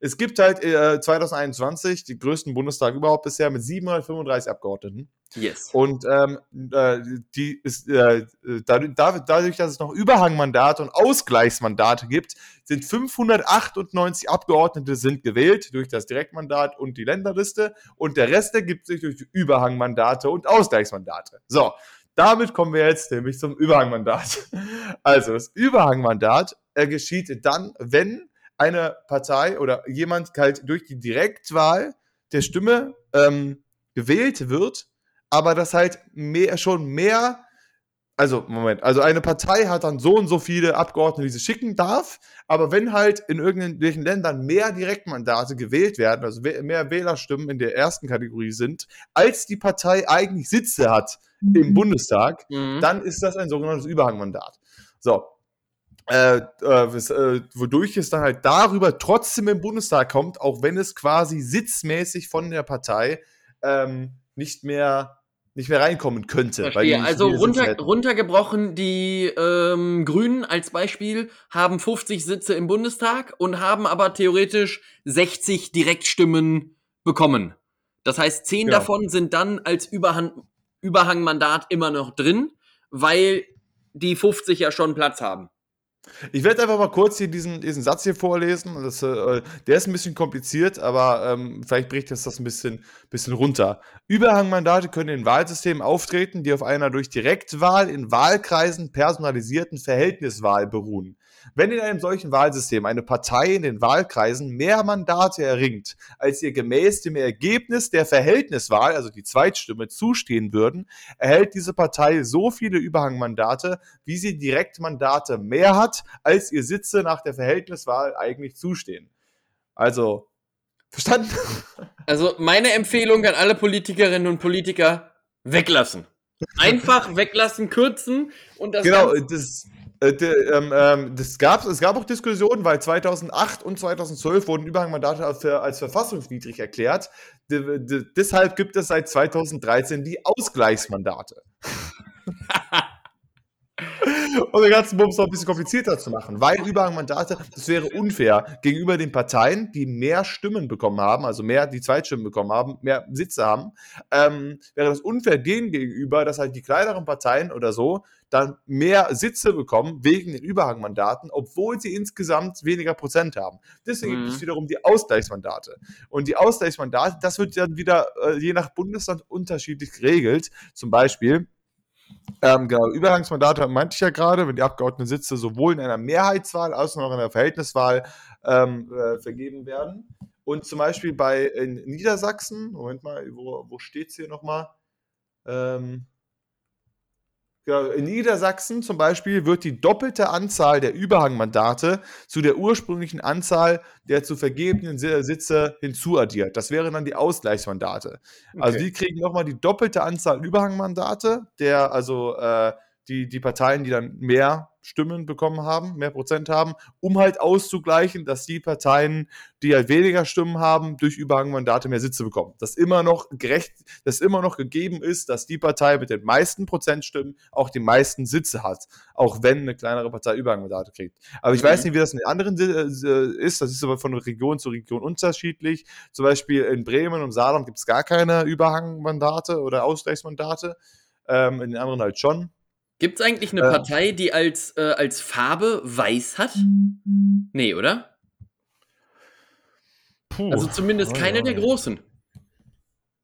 es gibt halt äh, 2021 die größten Bundestag überhaupt bisher mit 735 Abgeordneten. Yes. Und ähm, äh, die ist, äh, dadurch, dadurch, dass es noch Überhangmandate und Ausgleichsmandate gibt, sind 598 Abgeordnete sind gewählt durch das Direktmandat und die Länderliste und der Rest ergibt sich durch die Überhangmandate und Ausgleichsmandate. So, damit kommen wir jetzt nämlich zum Überhangmandat. Also, das Überhangmandat äh, geschieht dann, wenn eine Partei oder jemand halt durch die Direktwahl der Stimme ähm, gewählt wird, aber das halt mehr, schon mehr also Moment, also eine Partei hat dann so und so viele Abgeordnete, die sie schicken darf, aber wenn halt in irgendwelchen Ländern mehr Direktmandate gewählt werden, also mehr Wählerstimmen in der ersten Kategorie sind, als die Partei eigentlich Sitze hat im mhm. Bundestag, mhm. dann ist das ein sogenanntes Überhangmandat. So. Äh, äh, äh, wodurch es dann halt darüber trotzdem im Bundestag kommt, auch wenn es quasi sitzmäßig von der Partei ähm, nicht mehr nicht mehr reinkommen könnte. also runter, runtergebrochen, die ähm, Grünen als Beispiel haben 50 Sitze im Bundestag und haben aber theoretisch 60 Direktstimmen bekommen. Das heißt, 10 genau. davon sind dann als Überhang, Überhangmandat immer noch drin, weil die 50 ja schon Platz haben. Ich werde einfach mal kurz hier diesen, diesen Satz hier vorlesen. Das, äh, der ist ein bisschen kompliziert, aber ähm, vielleicht bricht das das ein bisschen, bisschen runter. Überhangmandate können in Wahlsystemen auftreten, die auf einer durch Direktwahl in Wahlkreisen personalisierten Verhältniswahl beruhen. Wenn in einem solchen Wahlsystem eine Partei in den Wahlkreisen mehr Mandate erringt, als ihr gemäß dem Ergebnis der Verhältniswahl, also die Zweitstimme, zustehen würden, erhält diese Partei so viele Überhangmandate, wie sie Direktmandate mehr hat, als ihr Sitze nach der Verhältniswahl eigentlich zustehen. Also, verstanden? Also, meine Empfehlung an alle Politikerinnen und Politiker, weglassen. Einfach weglassen, kürzen und das. Genau, das äh, ähm, ähm, das gab, es gab auch Diskussionen, weil 2008 und 2012 wurden Überhangmandate als, als verfassungswidrig erklärt. D deshalb gibt es seit 2013 die Ausgleichsmandate. um den ganzen Bums noch ein bisschen komplizierter zu machen, weil Überhangmandate, das wäre unfair gegenüber den Parteien, die mehr Stimmen bekommen haben, also mehr die Zweitstimmen bekommen haben, mehr Sitze haben, ähm, wäre das unfair denen gegenüber, dass halt die kleineren Parteien oder so dann mehr Sitze bekommen wegen den Überhangmandaten, obwohl sie insgesamt weniger Prozent haben. Deswegen mhm. gibt es wiederum die Ausgleichsmandate. Und die Ausgleichsmandate, das wird dann wieder äh, je nach Bundesland unterschiedlich geregelt. Zum Beispiel, ähm, genau, Übergangsmandate meinte ich ja gerade, wenn die Abgeordneten Sitze sowohl in einer Mehrheitswahl als auch in einer Verhältniswahl ähm, äh, vergeben werden. Und zum Beispiel bei in Niedersachsen, Moment mal, wo, wo steht es hier nochmal? Ähm, in Niedersachsen zum Beispiel wird die doppelte Anzahl der Überhangmandate zu der ursprünglichen Anzahl der zu vergebenen Sitze hinzuaddiert. Das wären dann die Ausgleichsmandate. Also okay. Also die kriegen nochmal die doppelte Anzahl Überhangmandate, der also äh, die, die Parteien, die dann mehr Stimmen bekommen haben, mehr Prozent haben, um halt auszugleichen, dass die Parteien, die halt weniger Stimmen haben, durch Überhangmandate mehr Sitze bekommen. Dass immer noch gerecht, dass immer noch gegeben ist, dass die Partei mit den meisten Prozentstimmen auch die meisten Sitze hat, auch wenn eine kleinere Partei Überhangmandate kriegt. Aber ich mhm. weiß nicht, wie das in den anderen äh, ist. Das ist aber von Region zu Region unterschiedlich. Zum Beispiel in Bremen und Saarland gibt es gar keine Überhangmandate oder Ausgleichsmandate. Ähm, in den anderen halt schon. Gibt es eigentlich eine äh, Partei, die als, äh, als Farbe weiß hat? Nee, oder? Puh, also zumindest oh, keine ja. der großen.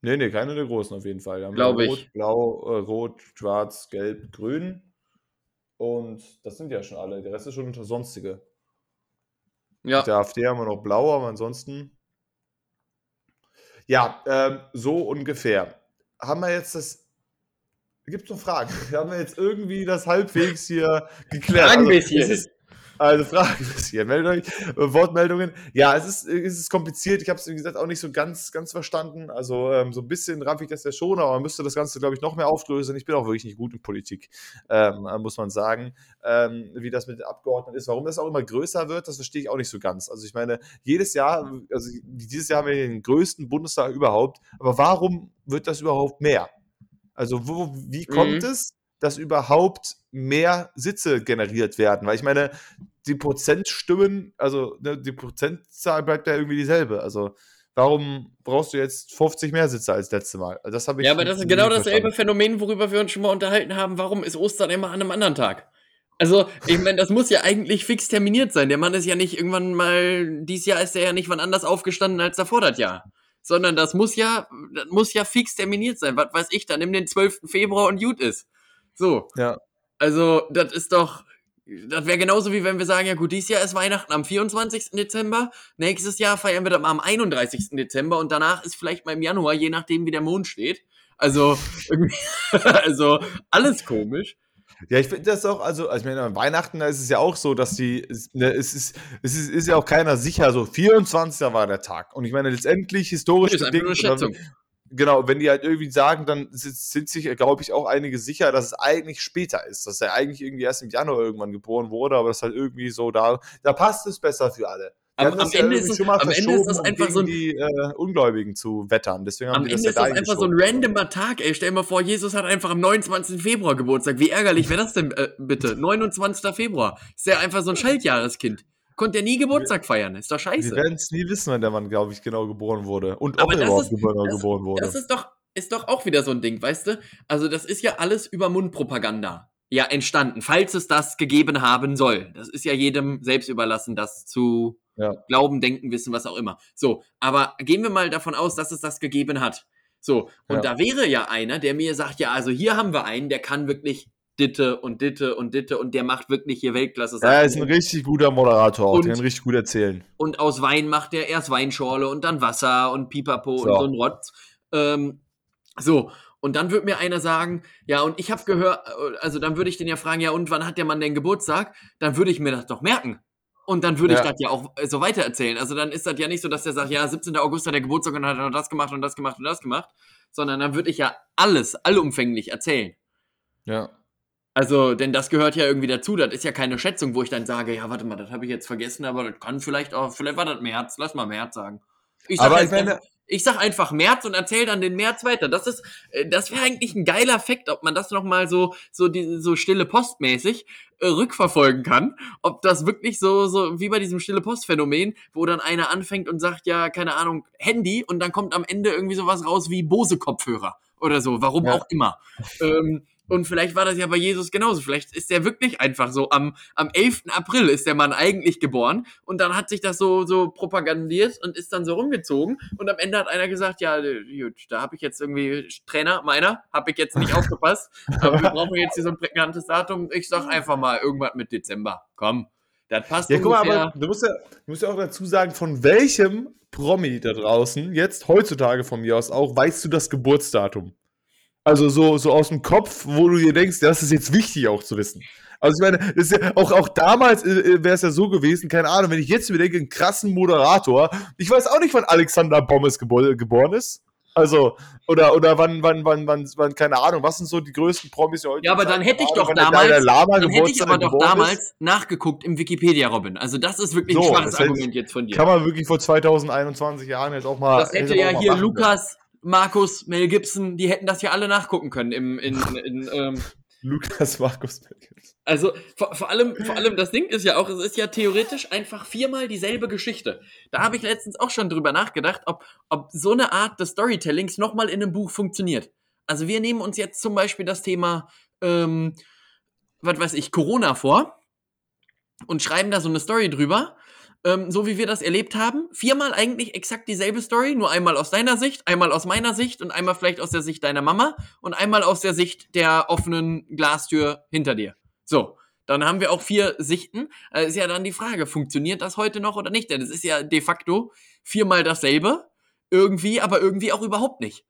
Nee, nee, keine der großen auf jeden Fall. Glaube ich. Blau, äh, Rot, Schwarz, Gelb, Grün. Und das sind ja schon alle. Der Rest ist schon unter Sonstige. Ja. Mit der AfD haben wir noch Blau, aber ansonsten. Ja, ähm, so ungefähr. Haben wir jetzt das Gibt es noch Fragen? Wir haben jetzt irgendwie das halbwegs hier geklärt. Fragen bis hier. Ist, also Fragen bis hier. Meldet euch. Äh, Wortmeldungen. Ja, es ist, es ist kompliziert. Ich habe es, wie gesagt, auch nicht so ganz, ganz verstanden. Also ähm, so ein bisschen raff ich das ja schon, aber man müsste das Ganze, glaube ich, noch mehr aufdröseln. Ich bin auch wirklich nicht gut in Politik, ähm, muss man sagen. Ähm, wie das mit den Abgeordneten ist. Warum das auch immer größer wird, das verstehe ich auch nicht so ganz. Also ich meine, jedes Jahr, also dieses Jahr haben wir den größten Bundestag überhaupt. Aber warum wird das überhaupt mehr? Also wo, wie kommt mhm. es, dass überhaupt mehr Sitze generiert werden? Weil ich meine, die Prozentstimmen, also ne, die Prozentzahl bleibt ja irgendwie dieselbe. Also warum brauchst du jetzt 50 mehr Sitze als letzte Mal? Also das ich ja, aber das ist genau dasselbe Phänomen, worüber wir uns schon mal unterhalten haben. Warum ist Ostern immer an einem anderen Tag? Also, ich meine, das muss ja eigentlich fix terminiert sein. Der Mann ist ja nicht irgendwann mal, dieses Jahr ist er ja nicht wann anders aufgestanden als davor das Jahr sondern das muss ja, das muss ja fix terminiert sein. Was weiß ich, dann nimm den 12. Februar und gut ist. So. Ja. Also, das ist doch, das wäre genauso wie wenn wir sagen, ja gut, dieses Jahr ist Weihnachten am 24. Dezember, nächstes Jahr feiern wir dann am 31. Dezember und danach ist vielleicht mal im Januar, je nachdem wie der Mond steht. Also, irgendwie, also alles komisch. Ja, ich finde das auch, also, also ich meine, an Weihnachten da ist es ja auch so, dass die, ne, es, ist, es ist, ist ja auch keiner sicher, so 24. war der Tag. Und ich meine, letztendlich historisch. Das ist einfach nur eine Schätzung genau, wenn die halt irgendwie sagen, dann sind sich, glaube ich, auch einige sicher, dass es eigentlich später ist, dass er eigentlich irgendwie erst im Januar irgendwann geboren wurde, aber das halt irgendwie so da, da passt es besser für alle. Am, am, Ende ist es, am Ende ist das einfach so ein, die äh, Ungläubigen zu wettern. Deswegen haben am Ende das ist das einfach so ein randomer Tag. Ey, stell dir mal vor, Jesus hat einfach am 29. Februar Geburtstag. Wie ärgerlich wäre das denn äh, bitte? 29. Februar. Ist ja einfach so ein Schaltjahreskind. Konnte er nie Geburtstag feiern. Ist doch scheiße. Wir werden es nie wissen, wann der Mann, glaube ich, genau geboren wurde. Und ob er überhaupt ist, geboren, das, wurde. Das ist doch, ist doch auch wieder so ein Ding, weißt du? Also, das ist ja alles über Mundpropaganda ja entstanden, falls es das gegeben haben soll. Das ist ja jedem selbst überlassen, das zu ja. glauben, denken, wissen, was auch immer. So, aber gehen wir mal davon aus, dass es das gegeben hat. So, und ja. da wäre ja einer, der mir sagt, ja, also hier haben wir einen, der kann wirklich Ditte und Ditte und Ditte und der macht wirklich hier Weltklasse Sachen. Er ist ein richtig guter Moderator auch, und, der kann richtig gut erzählen. Und aus Wein macht er erst Weinschorle und dann Wasser und Pipapo so. und so ein Rotz. Ähm, so, und dann wird mir einer sagen, ja, und ich habe gehört, also dann würde ich den ja fragen, ja, und wann hat der Mann denn Geburtstag? Dann würde ich mir das doch merken. Und dann würde ja. ich das ja auch äh, so weitererzählen. Also dann ist das ja nicht so, dass der sagt, ja, 17. August hat der Geburtstag und hat er das gemacht und das gemacht und das gemacht, sondern dann würde ich ja alles, allumfänglich erzählen. Ja. Also, denn das gehört ja irgendwie dazu. Das ist ja keine Schätzung, wo ich dann sage, ja, warte mal, das habe ich jetzt vergessen, aber das kann vielleicht auch, vielleicht war das März. Lass mal März sagen. Ich aber ich, meine, ich sag einfach März und erzähle dann den März weiter. Das ist, äh, das wäre eigentlich ein geiler Fakt, ob man das noch mal so, so die, so stille Postmäßig äh, rückverfolgen kann. Ob das wirklich so, so wie bei diesem stille Postphänomen, wo dann einer anfängt und sagt, ja, keine Ahnung, Handy und dann kommt am Ende irgendwie sowas raus wie Bose Kopfhörer oder so. Warum ja. auch immer. Ähm, und vielleicht war das ja bei Jesus genauso. Vielleicht ist er wirklich einfach so am, am 11. April ist der Mann eigentlich geboren und dann hat sich das so, so propagandiert und ist dann so rumgezogen und am Ende hat einer gesagt, ja, gut, da habe ich jetzt irgendwie, Trainer, meiner, habe ich jetzt nicht aufgepasst, aber wir brauchen jetzt hier so ein prägnantes Datum. Ich sag einfach mal irgendwas mit Dezember. Komm, das passt Ja, guck mal, aber du musst ja, du musst ja auch dazu sagen, von welchem Promi da draußen, jetzt heutzutage von mir aus auch, weißt du das Geburtsdatum? Also so, so aus dem Kopf, wo du dir denkst, das ist jetzt wichtig auch zu wissen. Also ich meine, ja, auch, auch damals äh, äh wäre es ja so gewesen, keine Ahnung, wenn ich jetzt überdenke, einen krassen Moderator, ich weiß auch nicht, wann Alexander Bommes gebo geboren ist. Also, oder, oder wann, wann, wann, wann, wann, keine Ahnung, was sind so die größten Promis heute? Ja, aber dann hätte ich doch damals, dann hätte ich aber doch damals ist. nachgeguckt im Wikipedia, Robin. Also das ist wirklich so, ein schwaches Argument jetzt von dir. Kann man wirklich vor 2021 Jahren jetzt auch mal. Das hätte ja hier Lukas, Markus, Mel Gibson, die hätten das ja alle nachgucken können im, in, in, ähm, Lukas, Markus, Mel Gibson. Also vor, vor, allem, vor allem das Ding ist ja auch, es ist ja theoretisch einfach viermal dieselbe Geschichte. Da habe ich letztens auch schon drüber nachgedacht, ob, ob so eine Art des Storytellings nochmal in einem Buch funktioniert. Also wir nehmen uns jetzt zum Beispiel das Thema, ähm, was weiß ich, Corona vor und schreiben da so eine Story drüber ähm, so wie wir das erlebt haben. Viermal eigentlich exakt dieselbe Story, nur einmal aus deiner Sicht, einmal aus meiner Sicht und einmal vielleicht aus der Sicht deiner Mama und einmal aus der Sicht der offenen Glastür hinter dir. So. Dann haben wir auch vier Sichten. Äh, ist ja dann die Frage, funktioniert das heute noch oder nicht? Denn es ist ja de facto viermal dasselbe. Irgendwie, aber irgendwie auch überhaupt nicht.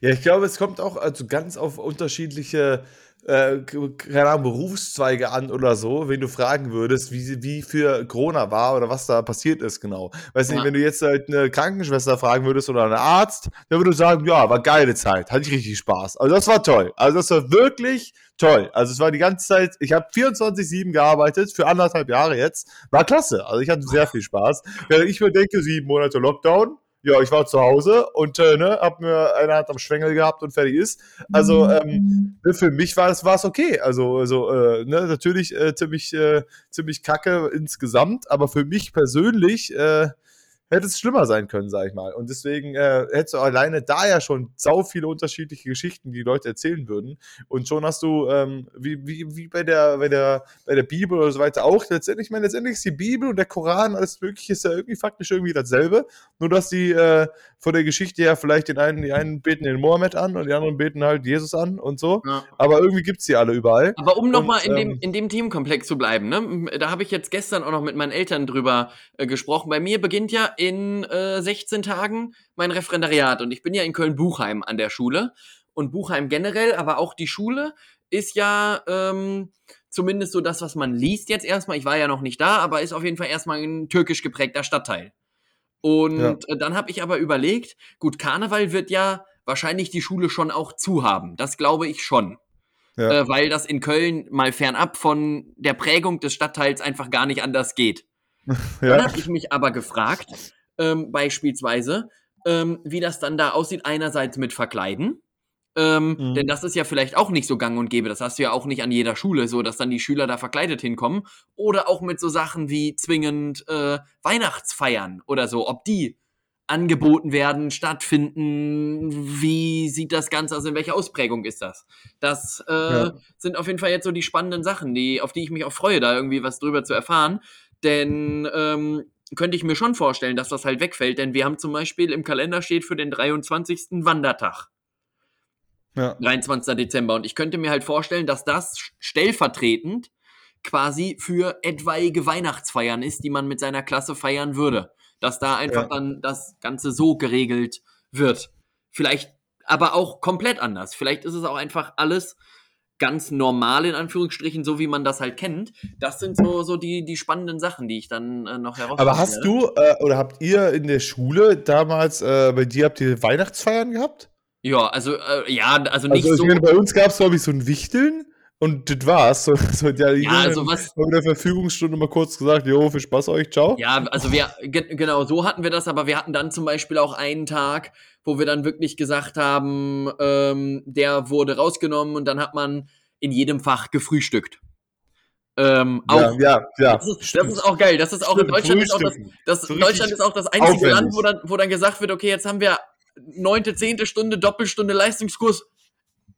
Ja, ich glaube, es kommt auch also ganz auf unterschiedliche äh, keine Ahnung, Berufszweige an oder so, wenn du fragen würdest, wie, wie für Corona war oder was da passiert ist, genau. Weißt du ja. nicht, wenn du jetzt halt eine Krankenschwester fragen würdest oder einen Arzt, dann würde sagen, ja, war geile Zeit, hatte ich richtig Spaß. Also das war toll. Also das war wirklich toll. Also es war die ganze Zeit, ich habe 24-7 gearbeitet, für anderthalb Jahre jetzt. War klasse. Also ich hatte sehr viel Spaß. Während ich mir denke, sieben Monate Lockdown, ja, ich war zu Hause und äh, ne, hab mir eine Hand am Schwengel gehabt und fertig ist. Also ähm, ne, für mich war es war's okay. Also, also äh, ne, natürlich äh, ziemlich, äh, ziemlich kacke insgesamt, aber für mich persönlich äh, hätte es schlimmer sein können, sag ich mal. Und deswegen äh, hättest du alleine da ja schon sau viele unterschiedliche Geschichten, die Leute erzählen würden. Und schon hast du, ähm, wie, wie, wie bei der, bei der, bei der Bibel oder so weiter auch, letztendlich, ich meine, letztendlich ist die Bibel und der Koran, alles mögliche, ist ja irgendwie faktisch irgendwie dasselbe. Nur, dass die äh, von der Geschichte her vielleicht den einen, die einen beten den Mohammed an und die anderen beten halt Jesus an und so. Ja. Aber irgendwie gibt es die alle überall. Aber um nochmal in, ähm, dem, in dem Themenkomplex zu bleiben, ne? da habe ich jetzt gestern auch noch mit meinen Eltern drüber äh, gesprochen. Bei mir beginnt ja in äh, 16 Tagen mein Referendariat und ich bin ja in Köln-Buchheim an der Schule. Und Buchheim generell, aber auch die Schule ist ja ähm, zumindest so das, was man liest jetzt erstmal. Ich war ja noch nicht da, aber ist auf jeden Fall erstmal ein türkisch geprägter Stadtteil. Und ja. Äh, dann habe ich aber überlegt, gut, Karneval wird ja wahrscheinlich die Schule schon auch zu haben. Das glaube ich schon. Ja. Äh, weil das in Köln mal fernab von der Prägung des Stadtteils einfach gar nicht anders geht. Ja. Dann habe ich mich aber gefragt, ähm, beispielsweise, ähm, wie das dann da aussieht, einerseits mit Verkleiden. Ähm, mhm. Denn das ist ja vielleicht auch nicht so gang und gäbe. Das hast du ja auch nicht an jeder Schule, so dass dann die Schüler da verkleidet hinkommen. Oder auch mit so Sachen wie zwingend äh, Weihnachtsfeiern oder so, ob die angeboten werden, stattfinden. Wie sieht das Ganze aus? In welcher Ausprägung ist das? Das äh, ja. sind auf jeden Fall jetzt so die spannenden Sachen, die, auf die ich mich auch freue, da irgendwie was drüber zu erfahren. Denn ähm, könnte ich mir schon vorstellen, dass das halt wegfällt, denn wir haben zum Beispiel im Kalender steht für den 23. Wandertag. Ja. 23. Dezember. Und ich könnte mir halt vorstellen, dass das stellvertretend quasi für etwaige Weihnachtsfeiern ist, die man mit seiner Klasse feiern würde. Dass da einfach ja. dann das Ganze so geregelt wird. Vielleicht aber auch komplett anders. Vielleicht ist es auch einfach alles ganz normal in Anführungsstrichen, so wie man das halt kennt. Das sind so, so die, die spannenden Sachen, die ich dann äh, noch herausfinde. Aber hast du äh, oder habt ihr in der Schule damals, äh, bei dir habt ihr Weihnachtsfeiern gehabt? Ja, also äh, ja, also nicht also, so. Meine, bei uns gab es, glaube ich, so ein Wichteln. Und das war's. So, so, ja, ja also was. In der Verfügungsstunde mal kurz gesagt, jo, viel Spaß euch, ciao. Ja, also wir, genau, so hatten wir das, aber wir hatten dann zum Beispiel auch einen Tag, wo wir dann wirklich gesagt haben, ähm, der wurde rausgenommen und dann hat man in jedem Fach gefrühstückt. Ähm, auch, ja, ja, ja. Das ist, das ist, auch geil. Das ist auch in Deutschland ist auch das, das so Deutschland ist auch das einzige aufwendig. Land, wo dann, wo dann gesagt wird, okay, jetzt haben wir neunte, zehnte Stunde, Doppelstunde Leistungskurs.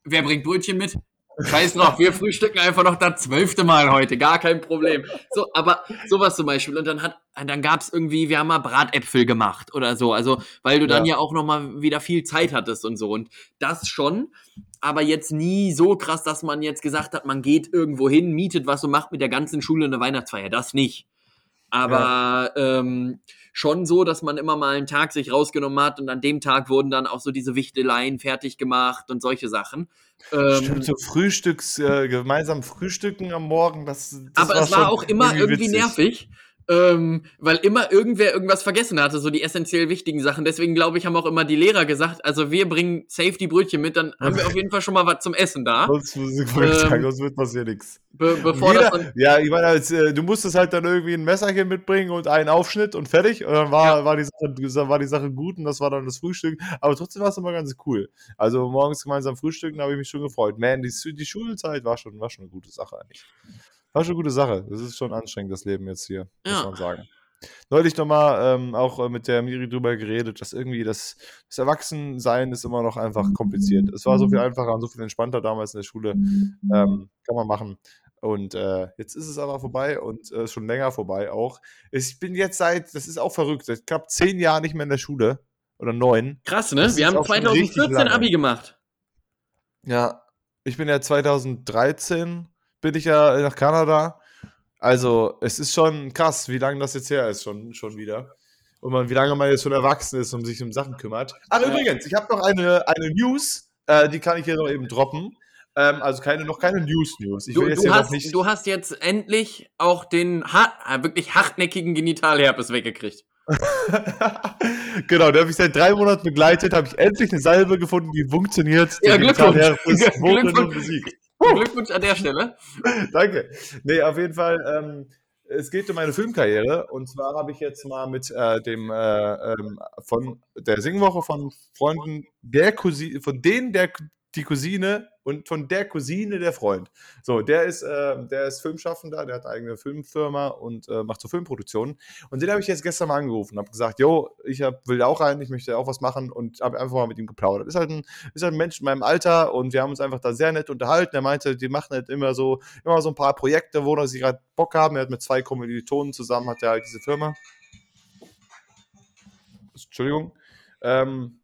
Wer bringt Brötchen mit? Scheiß drauf, wir frühstücken einfach noch das zwölfte Mal heute, gar kein Problem. So, aber sowas zum Beispiel. Und dann hat, dann gab's irgendwie, wir haben mal Bratäpfel gemacht oder so. Also, weil du dann ja, ja auch noch mal wieder viel Zeit hattest und so. Und das schon, aber jetzt nie so krass, dass man jetzt gesagt hat, man geht irgendwo hin, mietet was und macht mit der ganzen Schule eine Weihnachtsfeier. Das nicht. Aber ja. ähm, schon so, dass man immer mal einen Tag sich rausgenommen hat und an dem Tag wurden dann auch so diese Wichteleien fertig gemacht und solche Sachen. Ähm, Stimmt, so Frühstücks, äh, gemeinsam frühstücken am Morgen, das, das Aber war es war auch immer irgendwie, irgendwie nervig ähm, weil immer irgendwer irgendwas vergessen hatte, so die essentiell wichtigen Sachen. Deswegen glaube ich, haben auch immer die Lehrer gesagt, also wir bringen safe die Brötchen mit, dann haben wir auf jeden Fall schon mal was zum Essen da. Sonst, muss ich ähm, sagen, sonst wird passiert nichts. Be bevor Jeder, das ja, ich meine, als, äh, du musstest halt dann irgendwie ein Messerchen mitbringen und einen Aufschnitt und fertig. Und dann war, ja. war, die Sache, war die Sache gut und das war dann das Frühstück. Aber trotzdem war es immer ganz cool. Also morgens gemeinsam frühstücken, habe ich mich schon gefreut. Man, die, die Schulzeit war schon, war schon eine gute Sache eigentlich. War schon eine gute Sache. Das ist schon anstrengend, das Leben jetzt hier, ja. muss man sagen. Neulich nochmal ähm, auch äh, mit der Miri drüber geredet, dass irgendwie das, das Erwachsensein ist immer noch einfach kompliziert. Es war so viel einfacher und so viel entspannter damals in der Schule. Ähm, kann man machen. Und äh, jetzt ist es aber vorbei und äh, schon länger vorbei auch. Ich bin jetzt seit, das ist auch verrückt, seit knapp zehn Jahren nicht mehr in der Schule. Oder neun. Krass, ne? Das Wir haben 2014 Abi gemacht. Ja, ich bin ja 2013 bin ich ja nach Kanada. Also, es ist schon krass, wie lange das jetzt her ist, schon, schon wieder. Und man, wie lange man jetzt schon erwachsen ist und sich um Sachen kümmert. Ach, übrigens, ich habe noch eine, eine News, äh, die kann ich hier noch eben droppen. Ähm, also keine, noch keine News-News. Du, du, hast, du hast jetzt endlich auch den hart, äh, wirklich hartnäckigen Genitalherpes weggekriegt. genau, der habe ich seit drei Monaten begleitet, habe ich endlich eine Salbe gefunden, die funktioniert. Ja, Glückwunsch. Glückwunsch. Glückwunsch an der Stelle. Danke. Nee, auf jeden Fall. Ähm, es geht um meine Filmkarriere und zwar habe ich jetzt mal mit äh, dem äh, ähm, von der Singwoche von Freunden der Cousine, von denen der die Cousine und von der Cousine der Freund. So, der ist, äh, der ist Filmschaffender, der hat eine eigene Filmfirma und äh, macht so Filmproduktionen. Und den habe ich jetzt gestern mal angerufen und habe gesagt, jo, ich hab, will auch rein, ich möchte auch was machen und habe einfach mal mit ihm geplaudert. Ist halt, ein, ist halt ein Mensch in meinem Alter und wir haben uns einfach da sehr nett unterhalten. Er meinte, die machen halt immer so, immer so ein paar Projekte, wo sie gerade Bock haben. Er hat mit zwei Kommilitonen zusammen, hat er halt diese Firma. Entschuldigung. Ähm,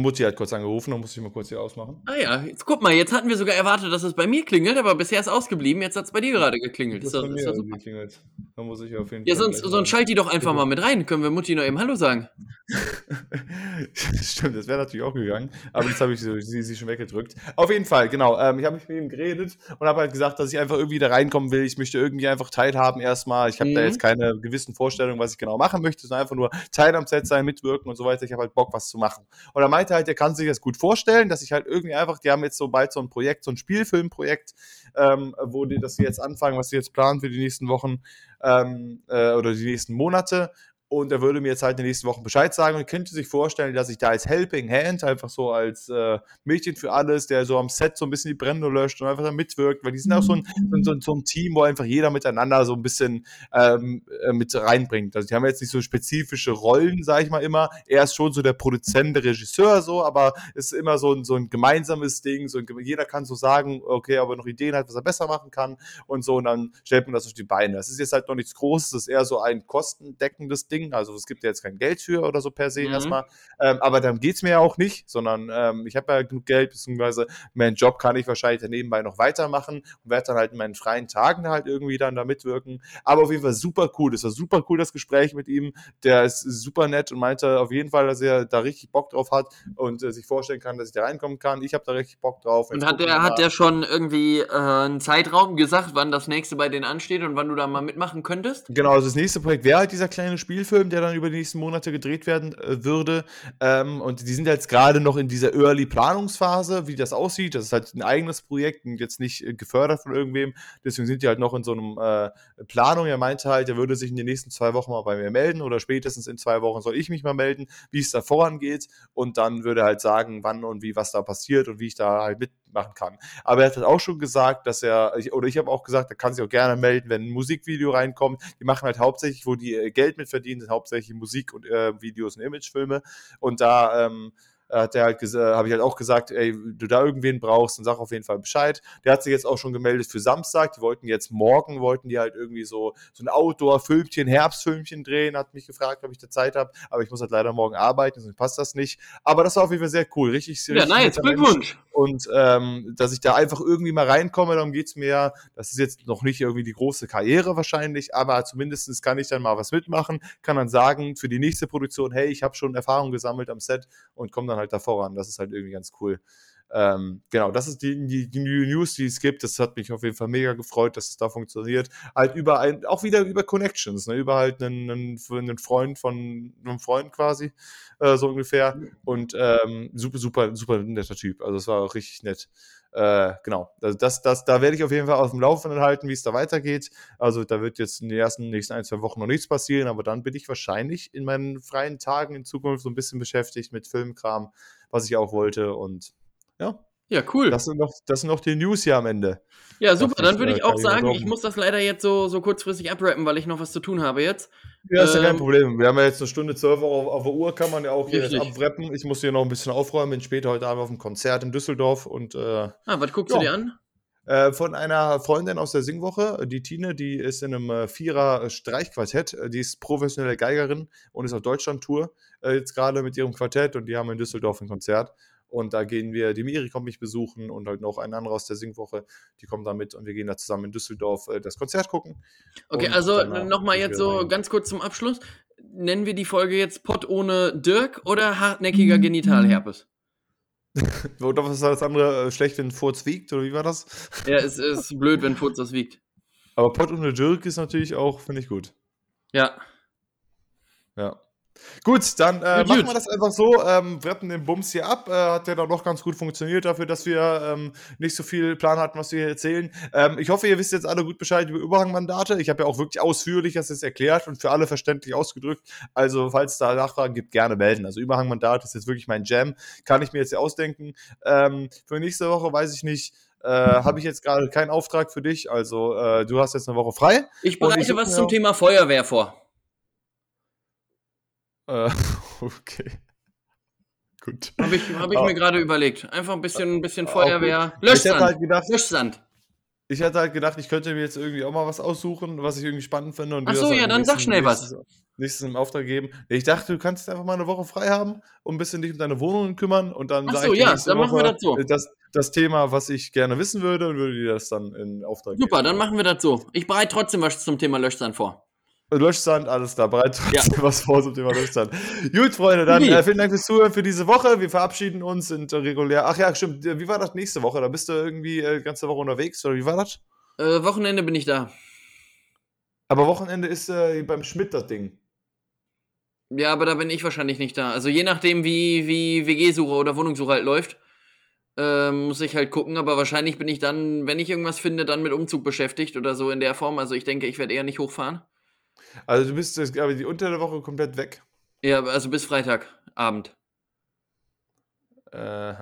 Mutti hat kurz angerufen, dann muss ich mal kurz hier ausmachen. Ah ja, jetzt guck mal, jetzt hatten wir sogar erwartet, dass es bei mir klingelt, aber bisher ist ausgeblieben, jetzt hat es bei dir gerade geklingelt. Das ist, bei mir ist geklingelt. Da muss ich auf jeden ja, Fall. Ja, sonst, sonst schalt die doch einfach mal mit rein. Können wir Mutti noch eben Hallo sagen? Stimmt, das wäre natürlich auch gegangen, aber jetzt habe ich sie, sie, sie, schon weggedrückt. Auf jeden Fall, genau. Ähm, ich habe mit ihm geredet und habe halt gesagt, dass ich einfach irgendwie da reinkommen will. Ich möchte irgendwie einfach teilhaben erstmal. Ich habe mhm. da jetzt keine gewissen Vorstellungen, was ich genau machen möchte, sondern einfach nur Teil am Set sein, mitwirken und so weiter. Ich habe halt Bock, was zu machen. Und er meinte halt, er kann sich das gut vorstellen, dass ich halt irgendwie einfach, die haben jetzt so bald so ein Projekt, so ein Spielfilmprojekt, ähm, wo die das jetzt anfangen, was sie jetzt planen für die nächsten Wochen ähm, äh, oder die nächsten Monate und er würde mir jetzt halt in den nächsten Wochen Bescheid sagen und könnte sich vorstellen, dass ich da als Helping Hand, einfach so als äh, Mädchen für alles, der so am Set so ein bisschen die Brände löscht und einfach da mitwirkt, weil die sind auch so ein, so, so ein Team, wo einfach jeder miteinander so ein bisschen ähm, äh, mit reinbringt. Also die haben jetzt nicht so spezifische Rollen, sage ich mal immer. Er ist schon so der Produzent, der Regisseur so, aber es ist immer so ein, so ein gemeinsames Ding. So ein, jeder kann so sagen, okay, ob er noch Ideen hat, was er besser machen kann und so und dann stellt man das auf die Beine. Das ist jetzt halt noch nichts Großes, das ist eher so ein kostendeckendes Ding Ding. Also es gibt ja jetzt kein Geld für oder so per se mhm. erstmal. Ähm, aber darum geht es mir ja auch nicht, sondern ähm, ich habe ja genug Geld, beziehungsweise meinen Job kann ich wahrscheinlich nebenbei noch weitermachen und werde dann halt in meinen freien Tagen halt irgendwie dann da mitwirken. Aber auf jeden Fall super cool. Das war super cool, das Gespräch mit ihm. Der ist super nett und meinte auf jeden Fall, dass er da richtig Bock drauf hat und äh, sich vorstellen kann, dass ich da reinkommen kann. Ich habe da richtig Bock drauf. und hat der, hat der schon irgendwie äh, einen Zeitraum gesagt, wann das nächste bei denen ansteht und wann du da mal mitmachen könntest? Genau, also das nächste Projekt wäre halt dieser kleine Spielfilm Film, der dann über die nächsten Monate gedreht werden äh, würde. Ähm, und die sind jetzt gerade noch in dieser Early-Planungsphase, wie das aussieht. Das ist halt ein eigenes Projekt und jetzt nicht äh, gefördert von irgendwem. Deswegen sind die halt noch in so einem äh, Planung. Er meinte halt, er würde sich in den nächsten zwei Wochen mal bei mir melden oder spätestens in zwei Wochen soll ich mich mal melden, wie es da vorangeht. Und dann würde er halt sagen, wann und wie was da passiert und wie ich da halt mitmachen kann. Aber er hat halt auch schon gesagt, dass er, oder ich habe auch gesagt, er kann sich auch gerne melden, wenn ein Musikvideo reinkommt. Die machen halt hauptsächlich, wo die äh, Geld mit verdienen, sind hauptsächlich Musik und äh, Videos und Imagefilme. Und da ähm, hat der halt habe ich halt auch gesagt, ey, du da irgendwen brauchst, dann sag auf jeden Fall Bescheid. Der hat sich jetzt auch schon gemeldet für Samstag. Die wollten jetzt morgen, wollten die halt irgendwie so, so ein Outdoor-Filmchen, Herbstfilmchen drehen, hat mich gefragt, ob ich da Zeit habe, aber ich muss halt leider morgen arbeiten, deswegen passt das nicht. Aber das war auf jeden Fall sehr cool, richtig, richtig Ja, nice, Glückwunsch. Und ähm, dass ich da einfach irgendwie mal reinkomme, darum geht es mir ja. Das ist jetzt noch nicht irgendwie die große Karriere wahrscheinlich, aber zumindest kann ich dann mal was mitmachen, kann dann sagen für die nächste Produktion, hey, ich habe schon Erfahrung gesammelt am Set und komme dann halt da voran. Das ist halt irgendwie ganz cool. Ähm, genau, das ist die, die, die News, die es gibt. Das hat mich auf jeden Fall mega gefreut, dass es da funktioniert. Halt über ein, auch wieder über Connections, ne? über halt einen, einen, einen Freund von einem Freund quasi, äh, so ungefähr. Und ähm, super, super, super netter Typ. Also es war auch richtig nett. Äh, genau, also das, das, da werde ich auf jeden Fall auf dem Laufenden halten, wie es da weitergeht. Also da wird jetzt in den ersten nächsten ein, zwei Wochen noch nichts passieren, aber dann bin ich wahrscheinlich in meinen freien Tagen in Zukunft so ein bisschen beschäftigt mit Filmkram, was ich auch wollte. Und ja. Ja, cool. Das sind noch, das sind noch die News hier am Ende. Ja, super. Dann würde ich auch sagen, ich muss das leider jetzt so, so kurzfristig abrappen, weil ich noch was zu tun habe jetzt. Ja, ist ja kein ähm, Problem. Wir haben ja jetzt eine Stunde zwölf auf, auf der Uhr, kann man ja auch hier jetzt abrappen. Ich muss hier noch ein bisschen aufräumen, bin später heute Abend auf dem Konzert in Düsseldorf und. Äh, ah, was guckst ja. du dir an? Äh, von einer Freundin aus der Singwoche, die Tine, die ist in einem äh, Vierer Streichquartett, die ist professionelle Geigerin und ist auf Deutschland-Tour äh, jetzt gerade mit ihrem Quartett und die haben in Düsseldorf ein Konzert und da gehen wir, die Miri kommt mich besuchen und halt noch ein anderer aus der Singwoche, die kommen da mit und wir gehen da zusammen in Düsseldorf äh, das Konzert gucken. Okay, also nochmal jetzt so rein. ganz kurz zum Abschluss. Nennen wir die Folge jetzt Pott ohne Dirk oder hartnäckiger Genitalherpes? oder was war das andere? Äh, schlecht, wenn Furz wiegt, oder wie war das? Ja, es ist blöd, wenn Furz das wiegt. Aber Pott ohne Dirk ist natürlich auch, finde ich gut. Ja. Ja. Gut, dann äh, machen wir das einfach so. Ähm, retten den Bums hier ab. Äh, hat ja dann doch ganz gut funktioniert dafür, dass wir ähm, nicht so viel Plan hatten, was wir hier erzählen. Ähm, ich hoffe, ihr wisst jetzt alle gut Bescheid über Überhangmandate. Ich habe ja auch wirklich ausführlich das jetzt erklärt und für alle verständlich ausgedrückt. Also, falls da Nachfragen gibt, gerne melden. Also, Überhangmandat ist jetzt wirklich mein Jam. Kann ich mir jetzt ja ausdenken. Ähm, für nächste Woche weiß ich nicht. Äh, habe ich jetzt gerade keinen Auftrag für dich. Also, äh, du hast jetzt eine Woche frei. Ich bereite ich was zum Thema Feuerwehr vor. Äh, okay. Gut. Habe ich, hab ich mir gerade überlegt. Einfach ein bisschen, ein bisschen Feuerwehr. Löschsand. Ich halt gedacht, Löschsand. Ich hätte halt gedacht, ich könnte mir jetzt irgendwie auch mal was aussuchen, was ich irgendwie spannend finde. Und Ach so, ja, dann sag schnell was. Nächstes im Auftrag geben. Ich dachte, du kannst einfach mal eine Woche frei haben und ein bisschen dich um deine Wohnungen kümmern und dann Ach so, ja, dann machen wir das so. Das, das Thema, was ich gerne wissen würde und würde dir das dann in Auftrag Super, geben. Super, dann machen wir das so. Ich bereite trotzdem was zum Thema Löschsand vor. Löschsand, alles da, bereit ja. was vor zum Thema Löschsand. Gut, Freunde, dann äh, vielen Dank fürs Zuhören für diese Woche. Wir verabschieden uns, sind regulär. Ach ja, stimmt. Wie war das nächste Woche? Da bist du irgendwie äh, ganze Woche unterwegs, oder wie war das? Äh, Wochenende bin ich da. Aber Wochenende ist äh, beim Schmidt das Ding. Ja, aber da bin ich wahrscheinlich nicht da. Also je nachdem, wie, wie WG-Suche oder Wohnungssuche halt läuft, äh, muss ich halt gucken. Aber wahrscheinlich bin ich dann, wenn ich irgendwas finde, dann mit Umzug beschäftigt oder so in der Form. Also ich denke, ich werde eher nicht hochfahren. Also du bist aber die unter der Woche komplett weg. Ja, also bis Freitagabend. Äh,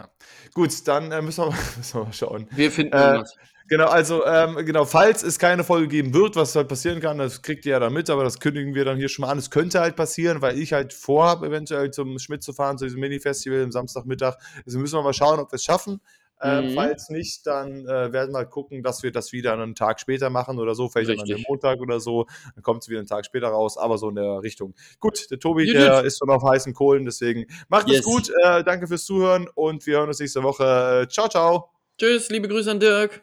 gut, dann äh, müssen, wir, müssen, wir, mal schauen. Wir finden äh, was. Genau, also ähm, genau, falls es keine Folge geben wird, was halt passieren kann, das kriegt ihr ja dann mit, aber das kündigen wir dann hier schon mal an. Es könnte halt passieren, weil ich halt vorhabe, eventuell zum Schmidt zu fahren, zu diesem Mini-Festival am Samstagmittag. Also müssen wir mal schauen, ob wir es schaffen. Äh, mhm. falls nicht, dann äh, werden wir gucken, dass wir das wieder einen Tag später machen oder so, vielleicht Richtig. an einem Montag oder so. Dann kommt es wieder einen Tag später raus, aber so in der Richtung. Gut, der Tobi, gut, der ist schon auf heißen Kohlen, deswegen macht yes. es gut. Äh, danke fürs Zuhören und wir hören uns nächste Woche. Ciao, ciao. Tschüss, liebe Grüße an Dirk.